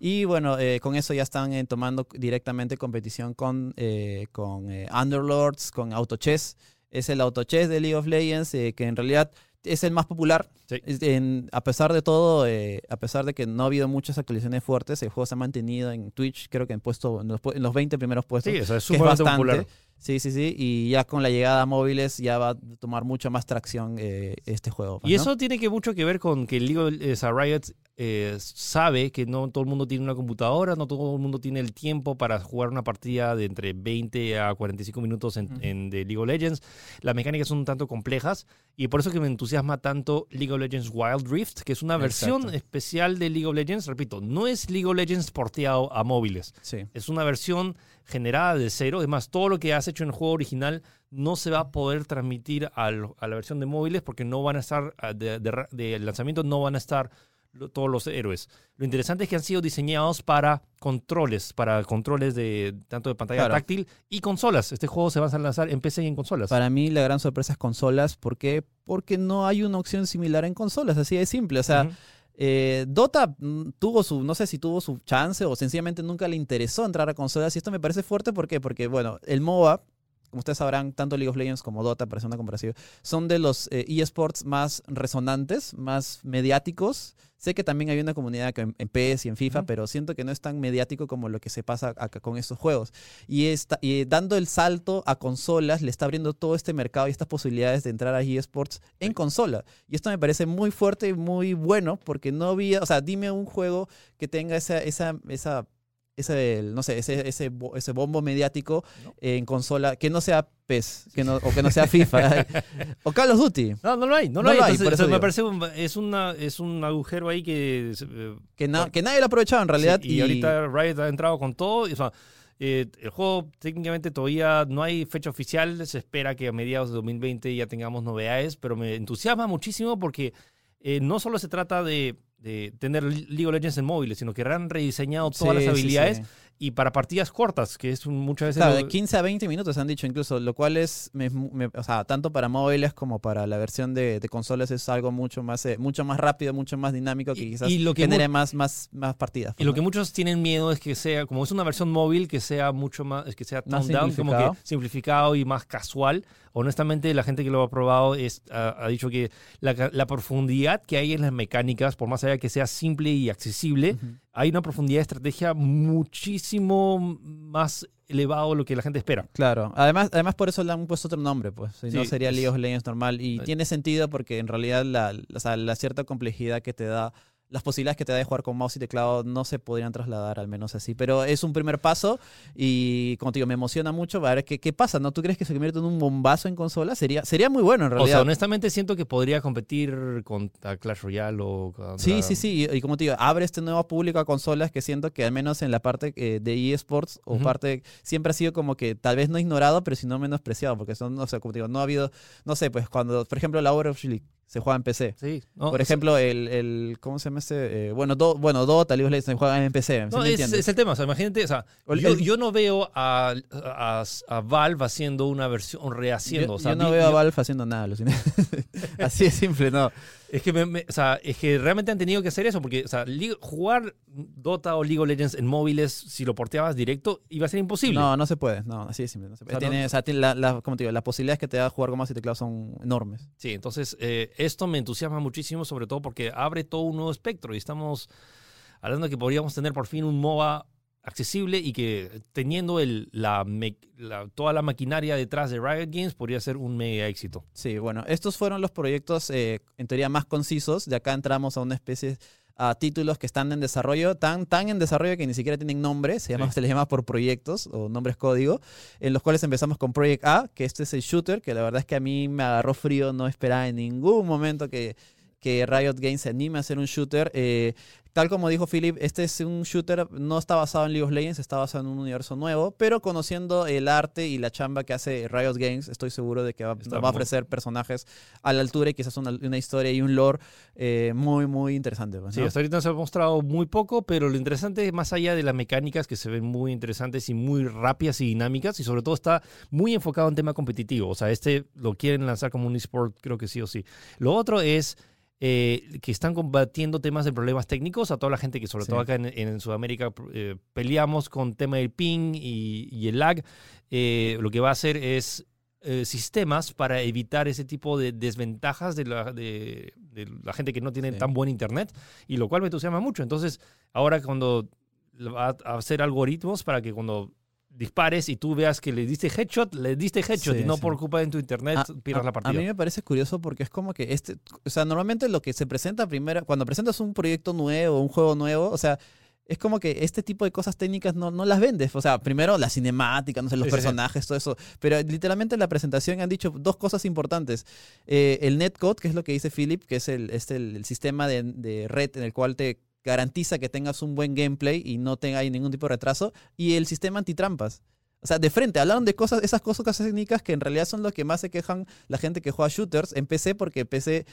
Y bueno, eh, con eso ya están eh, tomando directamente competición con, eh, con eh, Underlords, con AutoChess. Es el AutoChess de League of Legends, eh, que en realidad es el más popular. Sí. En- a pesar de todo, eh, a pesar de que no ha habido muchas actualizaciones fuertes, el juego se ha mantenido en Twitch, creo que en, puesto, en, los, en los 20 primeros puestos. sí, o sea, es que es bastante. popular. Sí, sí, sí. Y ya con la llegada a móviles ya va a tomar mucho más tracción eh, este juego. pues, Y ¿no? eso tiene que mucho que ver con que el League of- o sea, Riot eh, sabe que no todo el mundo tiene una computadora, no todo el mundo tiene el tiempo para jugar una partida de entre 20 a 45 minutos en, en de League of Legends. Las mecánicas son un tanto complejas y por eso que me entusiasma tanto League of Legends Wild Rift, que es una versión especial de League of Legends. Repito, no es League of Legends porteado a móviles. Sí. Es una versión generada de cero. Además, todo lo que has hecho en el juego original no se va a poder transmitir al- a la versión de móviles porque no van a estar, ah, de, de lanzamiento no van a estar lo- todos los héroes. Lo interesante es que han sido diseñados para controles, para controles de tanto de pantalla Claro. táctil y consolas. Este juego se va a lanzar en PC y en consolas. Para mí la gran sorpresa es consolas. ¿Por qué? Porque no hay una opción similar en consolas, así de simple. O sea, eh, Dota mm, tuvo su, no sé si tuvo su chance o sencillamente nunca le interesó entrar a consolas. Y esto me parece fuerte, ¿por qué? Porque, bueno, el MOBA, como ustedes sabrán, tanto League of Legends como Dota, para hacer una comparación, son de los eh, eSports más resonantes, más mediáticos. Sé que también hay una comunidad que en, en PS y en FIFA, pero siento que no es tan mediático como lo que se pasa acá con estos juegos. Y, está, y dando el salto a consolas, le está abriendo todo este mercado y estas posibilidades de entrar a eSports en consola. Y esto me parece muy fuerte y muy bueno, porque no había, o sea, dime un juego que tenga esa, esa, esa, ese, no sé, ese, ese, ese bombo mediático No. en consola, que no sea PES, que no, o que no sea FIFA, o Call of Duty, No, no lo hay, no lo No hay. hay, Entonces, por eso me parece un, es, una, es un agujero ahí que eh, que, na- que nadie lo ha aprovechado en realidad. Sí, y, ahorita Riot ha entrado con todo. y, o sea, eh, el juego técnicamente todavía no hay fecha oficial. Se espera que a mediados de 2020 ya tengamos novedades, pero me entusiasma muchísimo porque eh, no solo se trata de, de tener League of Legends en móviles, sino que han rediseñado todas Sí, las sí, habilidades sí. Y para partidas cortas, que es un- muchas veces... Claro, lo- de 15 a 20 minutos han dicho incluso, lo cual es, me- me- o sea, tanto para móviles como para la versión de, de consolas es algo mucho más, eh, mucho más rápido, mucho más dinámico que Y- quizás y lo que genere más, más, más partidas. Y lo que muchos tienen miedo es que sea, como es una versión móvil, que sea mucho más, es que sea Más down, como que simplificado. y más casual. Honestamente, la gente que lo ha probado es, ha, ha dicho que la, la profundidad que hay en las mecánicas, por más allá que sea simple y accesible. Hay una profundidad de estrategia muchísimo más elevado de lo que la gente espera. Claro, además, además por eso le han puesto otro nombre, pues, si no sería League of Legends normal. Y Eh. tiene sentido porque en realidad la, o sea, la cierta complejidad que te da, las posibilidades que te da de jugar con mouse y teclado no se podrían trasladar al menos así. Pero es un primer paso y, como te digo, me emociona mucho. A ver qué, qué pasa, ¿no? ¿Tú crees que se convierte en un bombazo en consola? Sería, sería muy bueno en O sea, realidad. honestamente siento que podría competir contra Clash Royale o contra... Sí, sí, sí. Y, y como te digo, abre este nuevo público a consolas que siento que al menos en la parte eh, de eSports o parte siempre ha sido como que tal vez no ignorado, pero sino menospreciado, porque son, o sea, como te digo, no ha habido, no sé, pues cuando, por ejemplo, la Overwatch League se juega en PC. Sí, no, Por es- ejemplo, el, el, ¿cómo se llama este? Eh, bueno, do, bueno, Dota, League of Legends se juegan en PC, ¿sí No, es, es el tema. O sea, imagínate, o sea, el- yo, el- yo no veo a, a, a Valve haciendo una versión, rehaciendo. yo, o sea, yo no vi- veo a Valve haciendo nada. Así de simple, no. Es que, me- me- o sea, es que realmente han tenido que hacer eso, porque o sea, jugar Dota o League of Legends en móviles, si lo porteabas directo, iba a ser imposible. No, no se puede, no, así de simple. No se puede. O sea, no- Tiene- o sea, tiene la, la- como te digo, las posibilidades que te da jugar con mouse y teclado son enormes. Sí, entonces eh, esto me entusiasma muchísimo, sobre todo porque abre todo un nuevo espectro y estamos hablando de que podríamos tener por fin un MOBA accesible y que teniendo el, la, la- toda la maquinaria detrás de Riot Games podría ser un mega éxito. Sí, bueno, estos fueron los proyectos eh, en teoría más concisos. De acá entramos a una especie a títulos que están en desarrollo, tan, tan en desarrollo que ni siquiera tienen nombre, se, llama, Sí. se les llama por proyectos o nombres código, en los cuales empezamos con Project A, que este es el shooter, que la verdad es que a mí me agarró frío, no esperaba en ningún momento que, que Riot Games se anime a hacer un shooter. Eh, tal como dijo Philip, este es un shooter, no está basado en League of Legends, está basado en un universo nuevo, pero conociendo el arte y la chamba que hace Riot Games, estoy seguro de que va, nos a ofrecer personajes a la altura y quizás una, una historia y un lore eh, muy, muy interesante. Sí, hasta ahorita se ha mostrado muy poco, pero lo interesante, más allá de las mecánicas que se ven muy interesantes y muy rápidas y dinámicas, y sobre todo está muy enfocado en tema competitivo. O sea, este lo quieren lanzar como un esport, creo que sí o sí. Lo otro es eh, que están combatiendo temas de problemas técnicos a toda la gente que, sobre Sí. todo acá en, en Sudamérica, eh, peleamos con tema del ping y, y el lag. Eh, lo que va a hacer es sistemas para evitar ese tipo de desventajas de la, de, de la gente que no tiene Sí. tan buen internet y lo cual me entusiasma mucho. Entonces, ahora cuando va a hacer algoritmos para que cuando dispares y tú veas que le diste headshot, le diste headshot Sí, y no sí. por culpa de tu internet A- pierdas a- la partida. A mí me parece curioso porque es como que este, o sea, normalmente lo que se presenta primero, cuando presentas un proyecto nuevo, un juego nuevo, o sea, es como que este tipo de cosas técnicas no, no las vendes. O sea, primero la cinemática, no sé, los Sí, sí, sí. personajes, todo eso. Pero literalmente en la presentación han dicho dos cosas importantes. Eh, el netcode, que es lo que dice Philip, que es el, es el, el sistema de, de red en el cual te garantiza que tengas un buen gameplay y no tenga ningún tipo de retraso. Y el sistema antitrampas. O sea, de frente, hablaron de cosas, esas cosas técnicas que en realidad son lo que más se quejan la gente que juega shooters en PC, porque PC,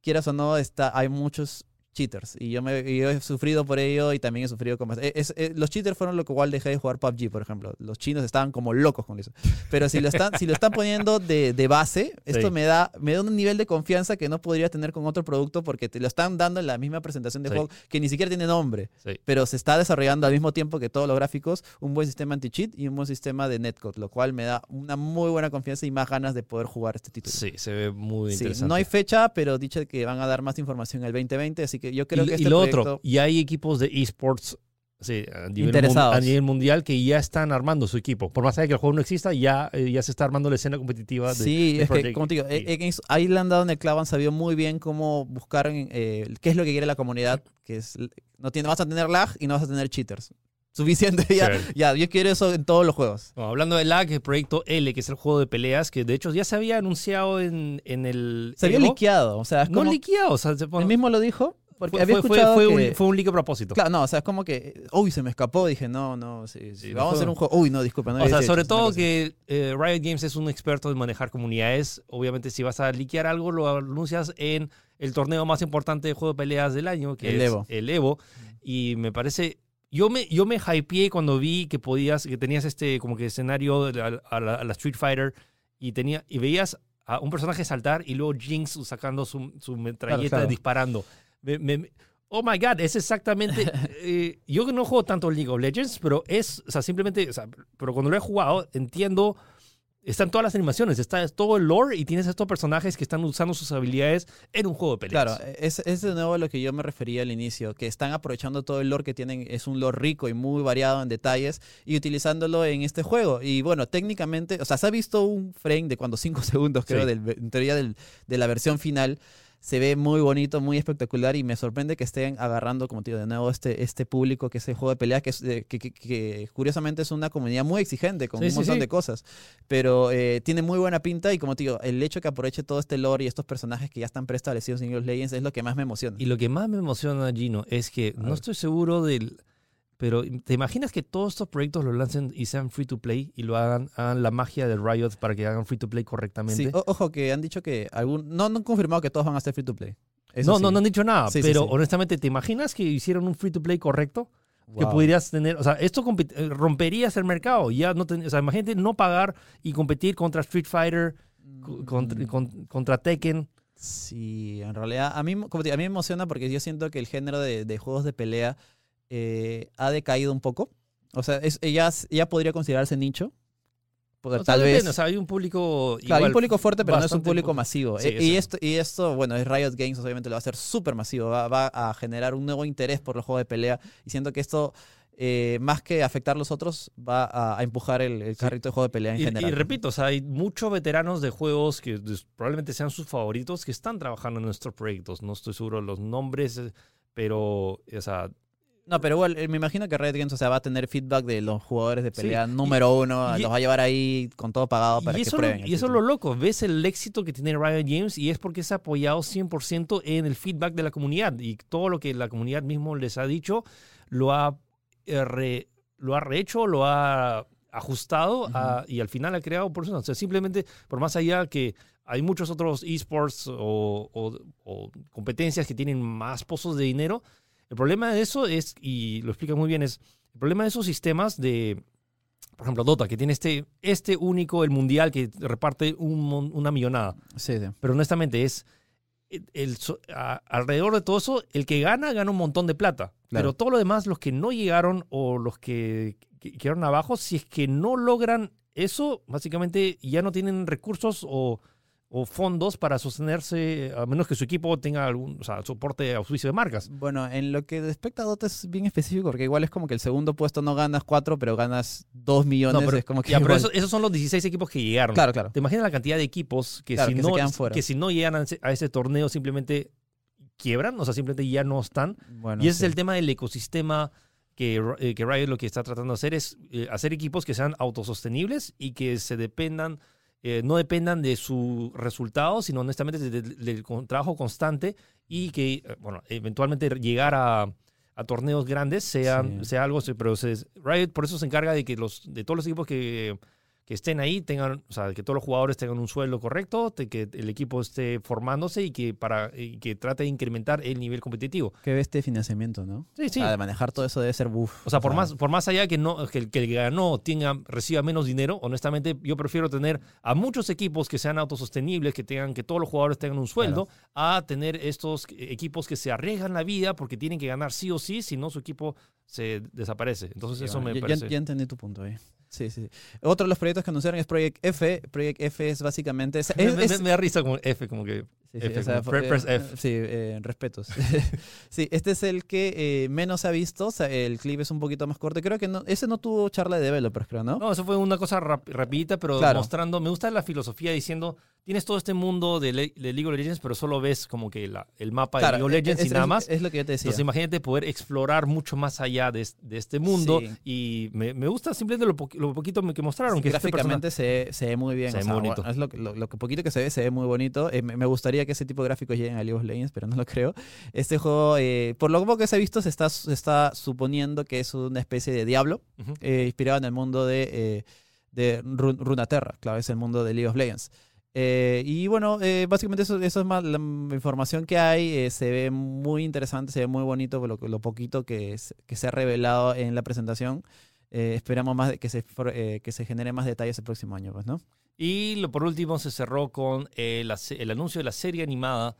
quieras o no, está, hay muchos cheaters. Y yo, me, y yo he sufrido por ello y también he sufrido con más. es- eh, los cheaters fueron lo que igual dejé de jugar PUBG, por ejemplo. Los chinos estaban como locos con eso. Pero si lo están, si lo están poniendo de, de base, esto Sí. me, da, me da un nivel de confianza que no podría tener con otro producto porque te lo están dando en la misma presentación de Sí. juego que ni siquiera tiene nombre Sí. pero se está desarrollando al mismo tiempo que todos los gráficos un buen sistema anti-cheat y un buen sistema de netcode, lo cual me da una muy buena confianza y más ganas de poder jugar este título. Sí, se ve muy interesante. no hay fecha, pero dicho que van a dar más información el 2020, así que yo creo y, que y este lo proyecto... otro, y hay equipos de esports sí, a, nivel mun- Interesados. a nivel mundial que ya están armando su equipo. Por más allá de que el juego no exista, ya, eh, ya se está armando la escena competitiva. De, Sí, de es que, como te digo, E. ahí le han dado en el clavo, han sabido muy bien cómo buscar eh, qué es lo que quiere la comunidad, que es, no tiene, vas a tener lag y no vas a tener cheaters. Suficiente, ya, Sí. ya, yo quiero eso en todos los juegos. Bueno, hablando de lag, el proyecto L, que es el juego de peleas, que de hecho ya se había anunciado en, en el. Se había liqueado, o sea, es No liqueado, o sea, se- él mismo lo dijo, porque fue, había fue- fue- escuchado fue que... un, fue un leak a propósito. Claro, no, o sea, es como que, uy, se me escapó, dije, no, no, sí, sí, vamos a hacer un juego, uy, no, disculpa, no O sea, hecho sobre todo que eh, Riot Games es un experto en manejar comunidades. Obviamente, si vas a liquear algo, lo anuncias en el torneo más importante de juego de peleas del año, que El es Evo. el Evo. Y me parece. Yo me, yo me hypeé cuando vi que podías, que tenías este como que escenario la, a la Street Fighter y tenía y veías a un personaje saltar y luego Jinx sacando su, su metralleta claro. disparando. Me- me- oh my god, es exactamente. eh, yo no juego tanto League of Legends, pero es, o sea, simplemente, o sea, pero cuando lo he jugado, entiendo. Están todas las animaciones, está todo el lore y tienes estos personajes que están usando sus habilidades en un juego de peleas. Claro, es, es de nuevo a lo que yo me refería al inicio, que están aprovechando todo el lore que tienen, es un lore rico y muy variado en detalles, y utilizándolo en este juego. Y bueno, técnicamente, o sea, se ha visto un frame de cuando 5 segundos, creo, Sí. del, en teoría del- de la versión final. Se ve muy bonito, muy espectacular y me sorprende que estén agarrando, como te digo, de nuevo este, este público que es el juego de pelea, que, es, que, que- que curiosamente es una comunidad muy exigente con Sí, un montón sí. de cosas, pero eh, tiene muy buena pinta y como te digo, el hecho que aproveche todo este lore y estos personajes que ya están preestablecidos en of Legends es lo que más me emociona. Y lo que más me emociona, Gino, es que no estoy seguro del. Pero, ¿te imaginas que todos estos proyectos los lancen y sean free to play y lo hagan, hagan la magia de Riot para que hagan free to play correctamente? Sí, o- ojo que han dicho que algún no, no han confirmado que todos van a ser free to play. Eso no, sí. no, no han dicho nada, Sí, pero sí. honestamente, ¿te imaginas que hicieran un free to play correcto? Que pudieras tener, o sea, esto eh, romperías el mercado. Ya no ten- o sea, imagínate no pagar y competir contra Street Fighter, contra, Mm, con- contra Tekken. Sí, en realidad a mí, como te digo, a mí me emociona porque yo siento que el género de, de juegos de pelea eh, ha decaído un poco. O sea, es, ya, ya podría considerarse nicho. Porque O sea, tal vez... depende, o sea, hay un público. Claro, hay un público fuerte, pero no es un público pu- masivo. Sí, E- y, esto, y esto, bueno, es Riot Games, obviamente lo va a hacer súper masivo. Va, va a generar un nuevo interés por los juegos de pelea. Y siento que esto, eh, más que afectar a los otros, va a, a empujar el, el Sí. carrito de juego de pelea en Y, general. y repito, o sea, hay muchos veteranos de juegos que probablemente sean sus favoritos que están trabajando en nuestros proyectos. No estoy seguro de los nombres, eh, pero, o sea, No, pero igual, eh, me imagino que Riot Games, o sea, va a tener feedback de los jugadores de pelea número uno, y- los va a llevar ahí con todo pagado para y que eso, prueben. lo, y eso es lo loco, ves el éxito que tiene Riot Games y es porque es apoyado 100% en el feedback de la comunidad y todo lo que la comunidad mismo les ha dicho lo ha, eh, re- lo ha rehecho, lo ha ajustado a- y al final ha creado personas. O sea, simplemente, por más allá que hay muchos otros esports o, o- o competencias que tienen más pozos de dinero, el problema de eso es, y lo explica muy bien, es el problema de esos sistemas de, por ejemplo, Dota, que tiene este, este único, el mundial, que reparte un una millonada. Sí, sí. Pero honestamente es, el, el so- a- alrededor de todo eso, el que gana, gana un montón de plata. Claro. Pero todo lo demás, los que no llegaron o los que, que quedaron abajo, si es que no logran eso, básicamente ya no tienen recursos o, o fondos para sostenerse, a menos que su equipo tenga algún o sea, soporte auspicio de marcas. Bueno, en lo que respecta a Dota es bien específico, porque igual es como que el segundo puesto no ganas cuatro, pero ganas dos millones. No, pero- es como que Ya, pero eso- esos son los 16 equipos que llegaron. Claro, claro. ¿Te imaginas la cantidad de equipos que, Claro, si, que no, fuera. que si no llegan a ese, a ese torneo simplemente quiebran? O sea, simplemente ya no están. Bueno, y ese sí. es el tema del ecosistema que, eh, que Riot lo que está tratando de hacer es eh, hacer equipos que sean autosostenibles y que se dependan, eh, no dependan de su resultado, sino honestamente de- de- del trabajo constante y que, eh, bueno, eventualmente llegar a, a torneos grandes sea, Sí. sea algo, pero se- Riot por eso se encarga de que los, de todos los equipos que, que estén ahí tengan, o sea, que todos los jugadores tengan un sueldo correcto, que el equipo esté formándose y que, para, y que trate de incrementar el nivel competitivo. Qué bestia de financiamiento, ¿no? Sí, sí. O sea, de manejar todo eso debe ser buf. O sea, por más, por más allá que no que el que que ganó tenga, reciba menos dinero, honestamente yo prefiero tener a muchos equipos que sean autosostenibles, que tengan, que todos los jugadores tengan un sueldo, a tener estos equipos que se arriesgan la vida porque tienen que ganar sí o sí, si no su equipo se desaparece. Entonces Sí, eso bueno, me ya- parece. ya, ya entendí tu punto ahí. Sí, sí. Otro de los proyectos que anunciaron es Project F. Project F es básicamente... Es, me, es- me- es- me da risa como F, como que Sí, sí, F, o sea, pre- eh, press eh, F. Sí, eh, respetos. sí, este es el que eh, menos se ha visto. O sea, el clip es un poquito más corto. Creo que no, ese no tuvo charla de developers, creo, ¿no? No, eso fue una cosa rap- rapidita, pero Claro. mostrando, me gusta la filosofía diciendo, tienes todo este mundo de, Le- de League of Legends, pero solo ves como que la- el mapa Claro, de League of Legends es, y es- nada más. Es lo que yo te decía. Entonces imagínate poder explorar mucho más allá de, es- de este mundo Sí. y me, me gusta simplemente lo, poqu- lo poquito que mostraron. Sí, que este gráficamente se, se ve muy bien. Se o ve sea, muy bonito. es lo, lo, lo poquito que se ve, se ve muy bonito. Eh, me, me que ese tipo de gráficos lleguen a League of Legends, pero no lo creo. Este juego, eh, por lo poco que se ha visto, se está, se está suponiendo que es una especie de Diablo, Ujú. eh, inspirado en el mundo de, eh, de Ru- Runaterra. Claro, es el mundo de League of Legends. Eh, y bueno, eh, básicamente eso, eso es más la información que hay. eh, se ve muy interesante, se ve muy bonito lo, lo poquito que, es- que se ha revelado en la presentación. Eh, esperamos más de que se, eh, que se genere más detalles el próximo año, pues, ¿no? Y lo, por último se cerró con eh, la el anuncio de la serie animada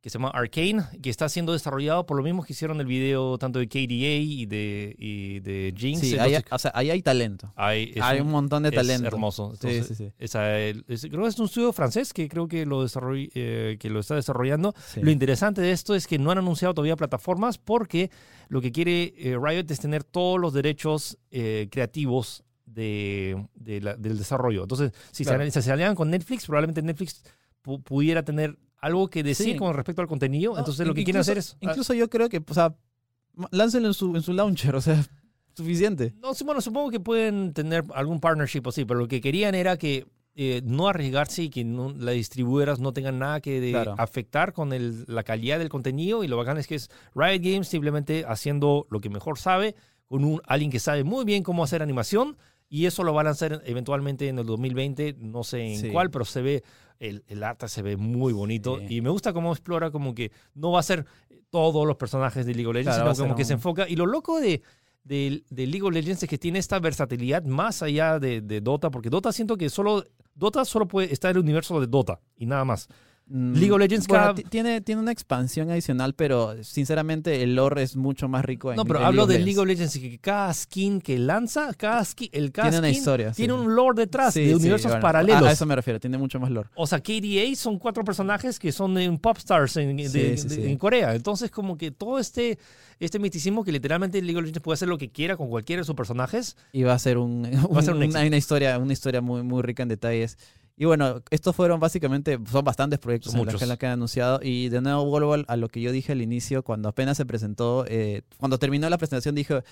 que se llama Arcane, que está siendo desarrollado por lo mismo que hicieron el video tanto de KDA y de, y de Jinx. Sí, o sea, ahí hay talento. hay, es hay un, montón de es talento. hermoso. Sí, Entonces, sí, sí. esa, es- creo que es un estudio francés que creo que lo, desarroll- eh, que lo está desarrollando. Lo interesante de esto es que no han anunciado todavía plataformas porque lo que quiere eh, Riot es tener todos los derechos eh, creativos de, de la- del desarrollo. Entonces, si Claro. se, alinean con Netflix, probablemente Netflix pu- pudiera tener algo que decir Sí. con respecto al contenido. No, Entonces, lo que quieren hacer es... ah, Incluso yo creo que, o sea, láncenlo en su, en su launcher, o sea, suficiente. No, sí, bueno, supongo que pueden tener algún partnership o sí, pero lo que querían era que eh, no arriesgarse y que no, las distribuidoras no tengan nada que de- Claro. afectar con el- la calidad del contenido y lo bacán es que es Riot Games simplemente haciendo lo que mejor sabe con un, alguien que sabe muy bien cómo hacer animación y eso lo van a lanzar eventualmente en el 2020, no sé en Sí. cuál, pero se ve, el, el arte se ve muy bonito Sí. y me gusta cómo explora como que no va a ser todos los personajes de League of Legends, Claro, va sino como ser que se un- enfoca y lo loco de de, de League of Legends es que tiene esta versatilidad más allá de, de Dota, porque Dota siento que solo Dota solo puede estar en el universo de Dota y nada más. Mm, League of Legends bueno, tiene, tiene una expansión adicional, pero sinceramente el lore es mucho más rico en No, pero en hablo de Legends. League of Legends y que cada skin que lanza, cada skin, el cada Tiene una skin historia. tiene sí. un lore detrás Sí, de sí, universos bueno, paralelos. A, a eso me refiero, tiene mucho más lore. O sea, KDA son cuatro personajes que son en Popstars en, de- de- en Corea. Entonces, como que todo este, este misticismo que literalmente League of Legends puede hacer lo que quiera con cualquiera de sus personajes. Y va a ser, un, a ser un una, una historia, una historia muy, muy rica en detalles. Y bueno, estos fueron básicamente, son bastantes proyectos en los que, que han anunciado. Y de nuevo vuelvo a lo que yo dije al inicio, cuando apenas se presentó, eh, cuando terminó la presentación dije,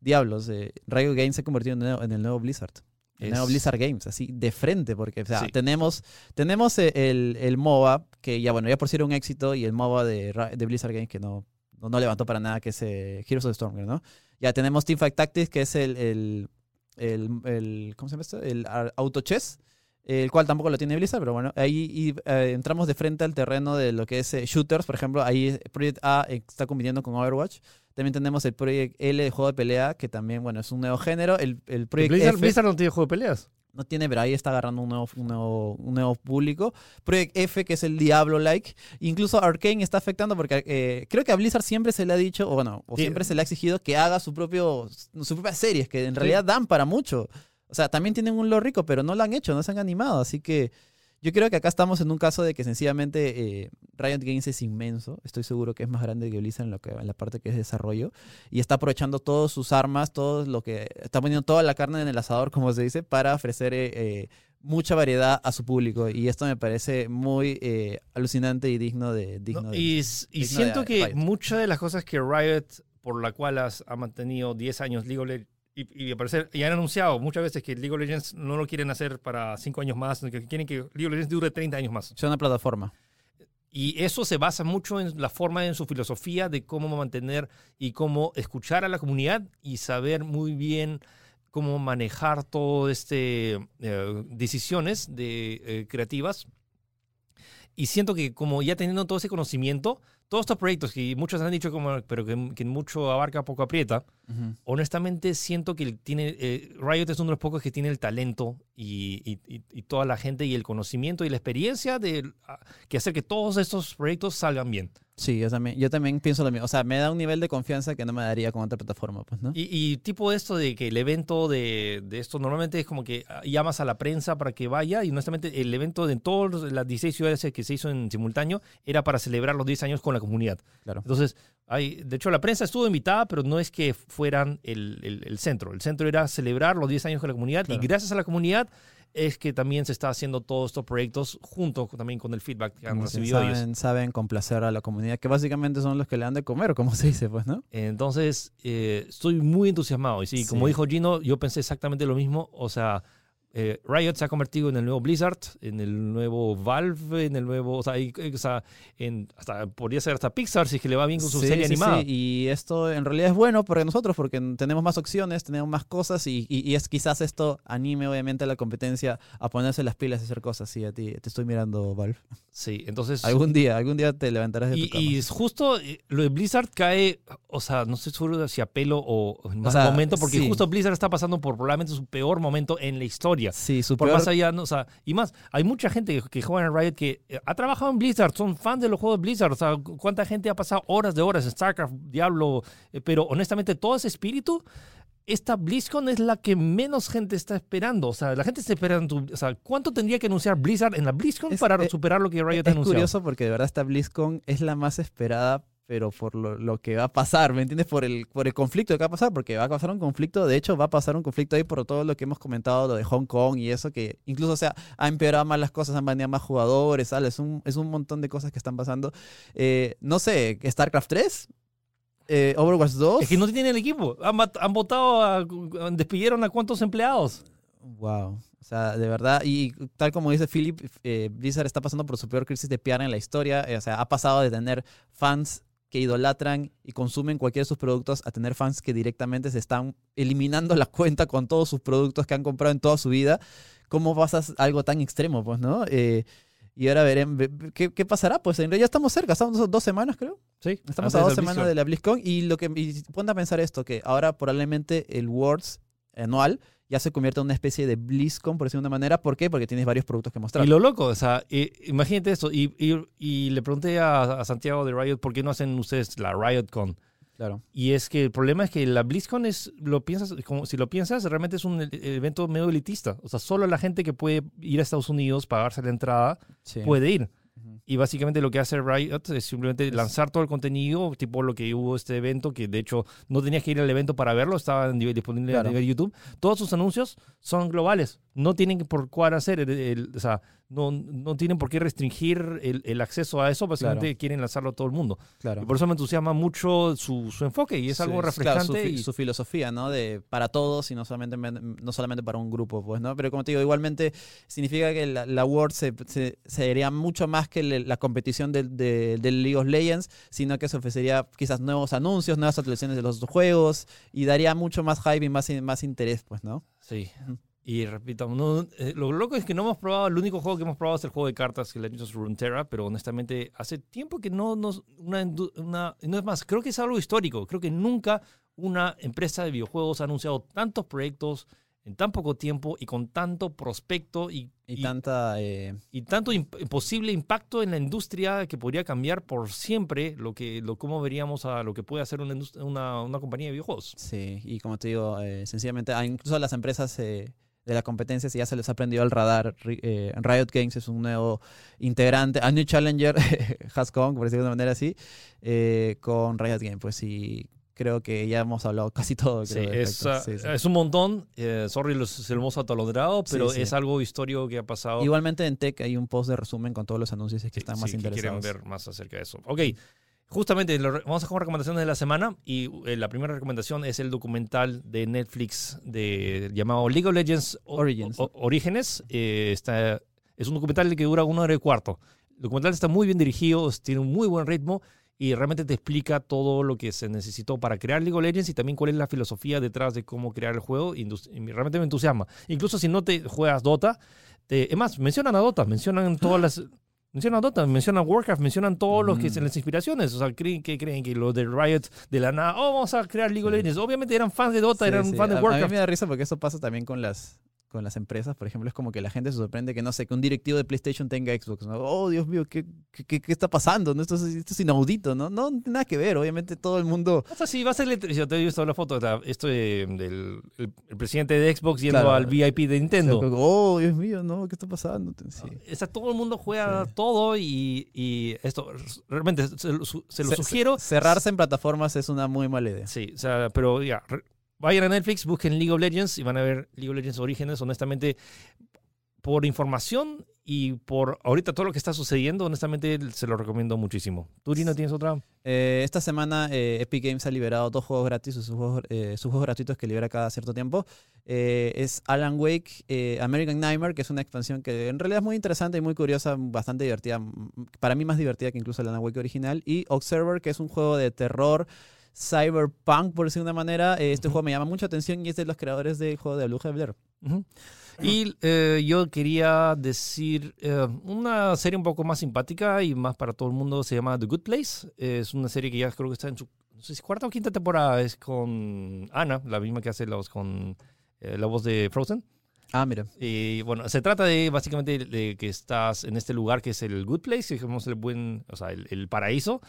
diablos, eh, Riot Games se ha convertido en el nuevo, en el nuevo Blizzard. El Es- nuevo Blizzard Games, así de frente, porque o sea, Sí. tenemos, tenemos eh, el, el MOBA, que ya bueno, ya por si era un éxito, y el MOBA de, de Blizzard Games que no, no, no levantó para nada, que es eh, Heroes of the Storm, ¿no? Ya tenemos Teamfight Tactics, que es el, el, el, ¿cómo se llama esto? El ar- Auto Chess, el cual tampoco lo tiene Blizzard, pero bueno, ahí y, eh, entramos de frente al terreno de lo que es eh, shooters, por ejemplo, ahí Project A eh, está compitiendo con Overwatch. También tenemos el Project L de juego de pelea, que también, bueno, es un nuevo género. El, el Project Blizzard, F Blizzard no tiene juego de peleas. no tiene, pero ahí está agarrando un nuevo, un nuevo, un nuevo público. Project F, que es el Diablo-like. Incluso Arkane está afectando porque eh, creo que a Blizzard siempre se le ha dicho, o bueno, o Sí. siempre se le ha exigido que haga su propio su propia series, que en Sí. realidad dan para mucho. O sea, también tienen un lore rico, pero no lo han hecho, no se han animado. Así que yo creo que acá estamos en un caso de que sencillamente eh, Riot Games es inmenso. Estoy seguro que es más grande que Blizzard en, lo que, en la parte que es desarrollo. Y está aprovechando todas sus armas, todo lo que. Está poniendo toda la carne en el asador, como se dice, para ofrecer eh, eh, mucha variedad a su público. Y esto me parece muy eh, alucinante y digno de. Digno No, de- y siento de que muchas de las cosas que Riot, por la cual has- ha mantenido 10 años League of y, y al parecer, y han anunciado muchas veces que League of Legends no lo quieren hacer para 5 años más, que quieren que League of Legends dure 30 años más. Es una plataforma. Y eso se basa mucho en la forma, en su filosofía de cómo mantener y cómo escuchar a la comunidad y saber muy bien cómo manejar todo este eh, decisiones de, eh, creativas. Y siento que como ya teniendo todo ese conocimiento, todos estos proyectos que muchos han dicho como, pero que, que mucho abarca, poco aprieta, Honestamente siento que tiene eh, Riot es uno de los pocos que tiene el talento y, y- y- y toda la gente y el conocimiento y la experiencia de ah, que hacer que todos estos proyectos salgan bien. Sí, yo también, yo también pienso lo mismo. O sea, me da un nivel de confianza que no me daría con otra plataforma, pues, ¿no? Y, y tipo esto de que el evento de, de esto normalmente es como que ah, llamas a la prensa para que vaya y honestamente el evento de todas las 16 ciudades que se hizo en simultáneo era para celebrar los 10 años con la comunidad. Claro. Entonces, hay, de hecho la prensa estuvo invitada, pero no es que fueran el, el- el centro. El centro era celebrar los 10 años con la comunidad Claro. y gracias a la comunidad es que también se está haciendo todos estos proyectos junto también con el feedback que han Como recibido ellos. saben, saben complacer a la comunidad, que básicamente son los que le dan de comer, como se dice, pues, ¿no? Entonces, eh, estoy muy entusiasmado. Y sí, como Sí. dijo Gino, yo pensé exactamente lo mismo. O sea, eh, Riot se ha convertido en el nuevo Blizzard, en el nuevo Valve, en el nuevo. O sea, y- o sea, en, hasta, podría ser hasta Pixar si es que le va bien con su Sí, serie sí, animada. sí, Y esto en realidad es bueno para nosotros porque tenemos más opciones, tenemos más cosas y, y- y es quizás esto anime obviamente a la competencia a ponerse las pilas y hacer cosas. Sí, a ti te estoy mirando, Valve. Sí, entonces. Algún día, algún día te levantarás de tu cama. y justo eh, lo de Blizzard cae, o sea, no estoy seguro si a pelo o o en más sea, momento, porque justo Blizzard está pasando por probablemente su peor momento en la historia. Sí, su Por peor- más allá, no, o sea, y más, hay mucha gente que, que juega en Riot que eh, ha trabajado en Blizzard, son fans de los juegos de Blizzard, o sea, cu- cuánta gente ha pasado horas de horas en StarCraft, Diablo, eh, pero honestamente todo ese espíritu, esta BlizzCon es la que menos gente está esperando, o sea, la gente está esperando, o sea, ¿cuánto tendría que anunciar Blizzard en la BlizzCon Es- para eh, superar lo que Riot ha es anunciado? curioso porque de verdad esta BlizzCon es la más esperada, pero por lo, lo que va a pasar, ¿me entiendes? Por el, por el conflicto que va a pasar, porque va a pasar un conflicto, de hecho va a pasar un conflicto ahí por todo lo que hemos comentado, lo de Hong Kong y eso, que incluso, o sea, ha empeorado más las cosas, han baneado más jugadores, ¿sabes? Es un, es un montón de cosas que están pasando. Eh, no sé, StarCraft 3, eh, Overwatch 2. Es que no tienen el equipo, han votado, a- despidieron a cuántos empleados. Wow. O sea, de verdad, y tal como dice Philip, eh, Blizzard está pasando por su peor crisis de PR en la historia. eh, o sea, ha pasado de tener fans que idolatran y consumen cualquiera de sus productos a tener fans que directamente se están eliminando la cuenta con todos sus productos que han comprado en toda su vida. ¿Cómo pasas algo tan extremo, pues, no? Eh, y ahora veremos ¿qué, qué pasará. Pues en realidad ya estamos cerca, estamos dos semanas, creo. Sí, Estamos a dos semanas de la BlizzCon y lo que y ponte a pensar esto, que ahora probablemente el Worlds anual ya se convierte en una especie de BlizzCon, por decirlo de una manera. ¿Por qué? Porque tienes varios productos que mostrar. Y lo loco, o sea, eh, imagínate esto. Y, y- y le pregunté a, a Santiago de Riot, ¿por qué no hacen ustedes la RiotCon? Claro. Y es que el problema es que la BlizzCon es, lo piensas, como si lo piensas, realmente es un e- evento medio elitista. O sea, solo la gente que puede ir a Estados Unidos, pagarse la entrada, Sí. puede ir. Y básicamente lo que hace Riot es simplemente lanzar todo el contenido, tipo lo que hubo este evento, que de hecho no tenías que ir al evento para verlo, estaba disponible Claro. a nivel YouTube. Todos sus anuncios son globales, no tienen por cuál hacer, el- el- o sea, no, no tienen por qué restringir el, el acceso a eso, básicamente Claro. quieren lanzarlo a todo el mundo. Claro. Y por eso me entusiasma mucho su, su enfoque y es algo Sí, claro, refrescante. su, fi- y- su filosofía, ¿no? De para todos y no solamente, no solamente para un grupo, pues, ¿no? Pero como te digo, igualmente significa que la, la World se, se, sería mucho más que le- la competición del, de- del League of Legends, sino que se ofrecería quizás nuevos anuncios, nuevas actualizaciones de los juegos y daría mucho más hype y más, más interés, pues, ¿no? Sí. Y repito, no, eh, lo loco es que no hemos probado, el único juego que hemos probado es el juego de cartas que le Legends of Runeterra, pero honestamente hace tiempo que no nos, una, una, no es más, creo que es algo histórico, creo que nunca una empresa de videojuegos ha anunciado tantos proyectos en tan poco tiempo y con tanto prospecto y, Y, y- tanta... eh, y tanto imp- posible impacto en la industria que podría cambiar por siempre lo que lo cómo veríamos a lo que puede hacer una, una, una compañía de videojuegos. Sí, y como te digo, eh, sencillamente, a incluso las empresas eh, de la competencia, si ya se les ha prendido el radar, eh, Riot Games es un nuevo integrante, a New Challenger has come, por decirlo de una manera así, con Riot Games. Pues sí, creo que ya hemos hablado casi todo. Sí, creo, al es, Sí, sí. es un montón. Eh, sorry, los, se lo hemos atolondrado, pero Sí, sí. es algo histórico que ha pasado. Igualmente en Tech hay un post de resumen con todos los anuncios que Sí, están sí, más que quieren interesados. ver más acerca de eso. Ok, justamente lo vamos a con recomendaciones de la semana y eh, la primera recomendación es el documental de Netflix de, llamado League of Legends O- Origins. O- Orígenes. Eh, está, es un documental que dura una hora y cuarto. El documental está muy bien dirigido, tiene un muy buen ritmo y realmente te explica todo lo que se necesitó para crear League of Legends y también cuál es la filosofía detrás de cómo crear el juego. y realmente me entusiasma. Incluso si no te juegas Dota, te- es más, mencionan a Dota, mencionan todas las... Mencionan Dota, mencionan Warcraft, mencionan todos los que Mm. son las inspiraciones. O sea, creen que creen que los de Riot de la nada, oh, vamos a crear League of. Legends. Obviamente eran fans de Dota, Sí, eran sí. fans de A- A, mí Warcraft. me da risa porque eso pasa también con las con las empresas, por ejemplo, es como que la gente se sorprende que, no sé, que un directivo de PlayStation tenga Xbox, ¿no? Oh, Dios mío, ¿qué, qué, qué- está pasando? ¿no? Esto, es, esto es inaudito, ¿no? No, nada que ver, obviamente todo el mundo... O sea, sí, va a electricidad. Te he visto la foto, esto de- del el, el presidente de Xbox yendo Claro. al VIP de Nintendo. Oh, Dios mío, ¿no? ¿Qué está pasando? Sí. O sea, todo el mundo juega Sí. todo y, y esto realmente se, lo se lo sugiero. Cerrarse en plataformas es una muy mala idea. Sí, o sea, pero ya, vayan a Netflix, busquen League of Legends y van a ver League of Legends Orígenes. Honestamente, por información y por ahorita todo lo que está sucediendo, honestamente se lo recomiendo muchísimo. ¿Tú, Lino, tienes otra? Eh, esta semana eh, Epic Games ha liberado dos juegos gratis, sus juegos, eh, gratuitos que libera cada cierto tiempo. Es Alan Wake, American Nightmare, que es una expansión que en realidad es muy interesante y muy curiosa, bastante divertida. Para mí más divertida que incluso Alan Wake original. Y Observer, que es un juego de terror cyberpunk, por decir de una manera. Eh, este Ujú. juego me llama mucha atención y es de los creadores del juego de Bruja de Blair. Ujú. Y eh, yo quería decir eh, una serie un poco más simpática y más para todo el mundo. Se llama The Good Place. Es una serie que ya creo que está en su no sé si cuarta o quinta temporada. Es con Ana, la misma que hace los con eh, la voz de Frozen. Ah, mira. Y bueno, se trata de básicamente de que estás en este lugar que es el Good Place, digamos el buen, o sea, el, el paraíso.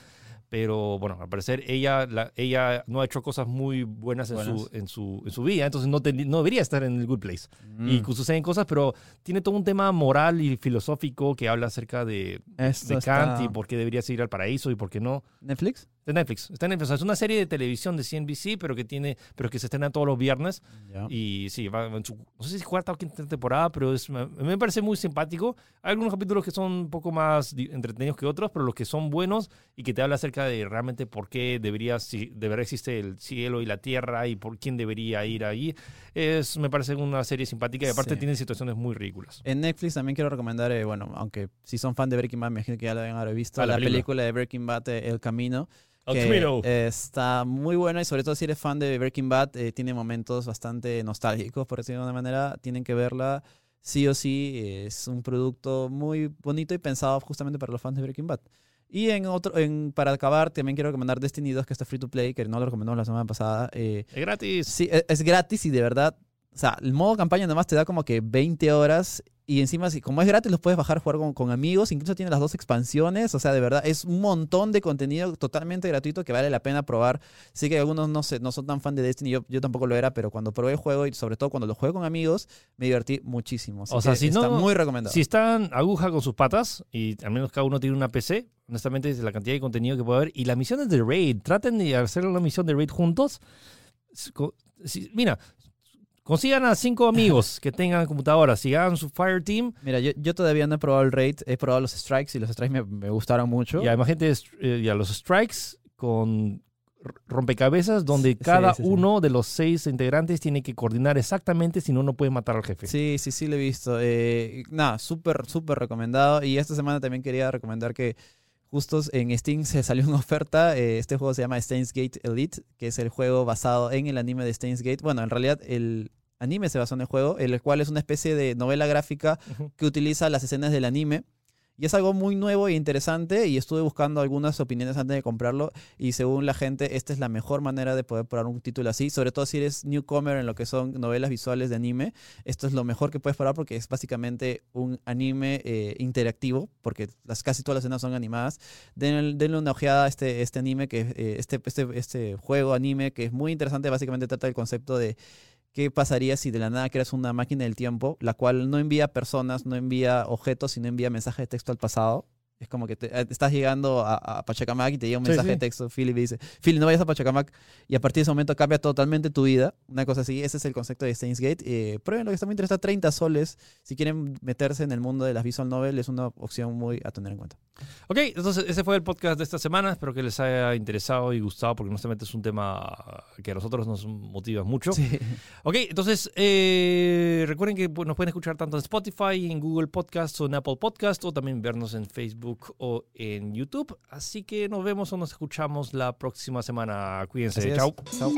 Pero bueno, al parecer ella, la- ella no ha hecho cosas muy buenas en, Buenas. su, en, su, en su vida, entonces no, no debería estar en el Good Place. Y Mm. suceden cosas, pero tiene todo un tema moral y filosófico que habla acerca de, de Kant está- y por qué deberías ir al paraíso y por qué no. ¿Netflix? De Netflix. Está en Netflix. O sea, es una serie de televisión de CNBC, pero que tiene, pero que se estrena todos los viernes. Ya. Y sí, va en su, no sé si cuarta o quinta temporada, pero es, me, parece muy simpático. Hay algunos capítulos que son un poco más entretenidos que otros, pero los que son buenos y que te habla acerca de realmente por qué debería, si, de verdad existe el cielo y la tierra y por quién debería ir ahí, es, me parece una serie simpática y aparte Sí. tiene situaciones muy ridículas. En Netflix también quiero recomendar, eh, bueno, aunque si son fan de Breaking Bad, me imagino que ya lo deben haber visto, Ah, la la, película. película. de Breaking Bad, eh, El Camino. Que, eh, está muy buena y sobre todo si eres fan de Breaking Bad, eh, tiene momentos bastante nostálgicos, por decirlo de una manera. Tienen que verla sí o sí. Es un producto muy bonito y pensado justamente para los fans de Breaking Bad. Y en otro, en, para acabar, también quiero recomendar Destiny 2, que está free to play, que no lo recomendamos la semana pasada. Eh, Es gratis. Sí, e- es gratis y de verdad, o sea, el modo campaña nomás te da como que 20 horas Y encima, si, como es gratis, los puedes bajar, jugar con, con amigos. Incluso tiene las dos expansiones. O sea, de verdad, es un montón de contenido totalmente gratuito que vale la pena probar. Sí que algunos no, se, no son tan fan de Destiny. Yo, yo tampoco lo era, pero cuando probé el juego y sobre todo cuando lo jugué con amigos, me divertí muchísimo. Así O sea, si está no- muy recomendado. Si están aguja con sus patas y al menos cada uno tiene una PC, honestamente es la cantidad de contenido que puede haber. Y las misiones de raid, traten de hacer una misión de raid juntos. Mira, consigan a cinco amigos que tengan computadoras, si hagan su Fire Team Mira, yo, yo todavía no he probado el raid, he probado los strikes y los strikes me, me gustaron mucho. y además gente, eh, y a los strikes con rompecabezas donde Sí, cada sí, sí. uno de los seis integrantes tiene que coordinar exactamente si no, no puede matar al jefe. Sí, sí, sí, lo he visto. Eh, nada, súper, súper recomendado. Y esta semana también quería recomendar que justo en Steam se salió una oferta. eh, este juego se llama Steins Gate Elite, que es el juego basado en el anime de Steins Gate. Bueno, en realidad el anime se basó en el juego, el cual es una especie de novela gráfica que utiliza las escenas del anime. Y es algo muy nuevo e interesante y estuve buscando algunas opiniones antes de comprarlo y según la gente esta es la mejor manera de poder probar un título así, sobre todo si eres newcomer en lo que son novelas visuales de anime, esto es lo mejor que puedes probar porque es básicamente un anime eh, interactivo, porque las, casi todas las escenas son animadas. Den- denle una ojeada a este, este anime, que eh, este, este, este juego anime que es muy interesante, básicamente trata del concepto de qué pasaría si de la nada creas una máquina del tiempo, la cual no envía personas, no envía objetos, sino envía mensajes de texto al pasado. Es como que te- eh, estás llegando a, a Pachacamac y te llega un Sí, mensaje sí. de texto, Philip dice, Philip, no vayas a Pachacamac. Y a partir de ese momento cambia totalmente tu vida. Una cosa así, ese es el concepto de Steins Gate. Eh, prueben lo que está muy interesante, 30 soles. Si quieren meterse en el mundo de las visual novel, es una opción muy a tener en cuenta. Ok, entonces ese fue el podcast de esta semana. Espero que les haya interesado y gustado porque honestamente es un tema que a nosotros nos motiva mucho. Sí. Ok, entonces eh, recuerden que pues, nos pueden escuchar tanto en Spotify, en Google Podcast o en Apple Podcast o también vernos en Facebook o en YouTube. Así que nos vemos o nos escuchamos la próxima semana. Cuídense. Chao. Chao.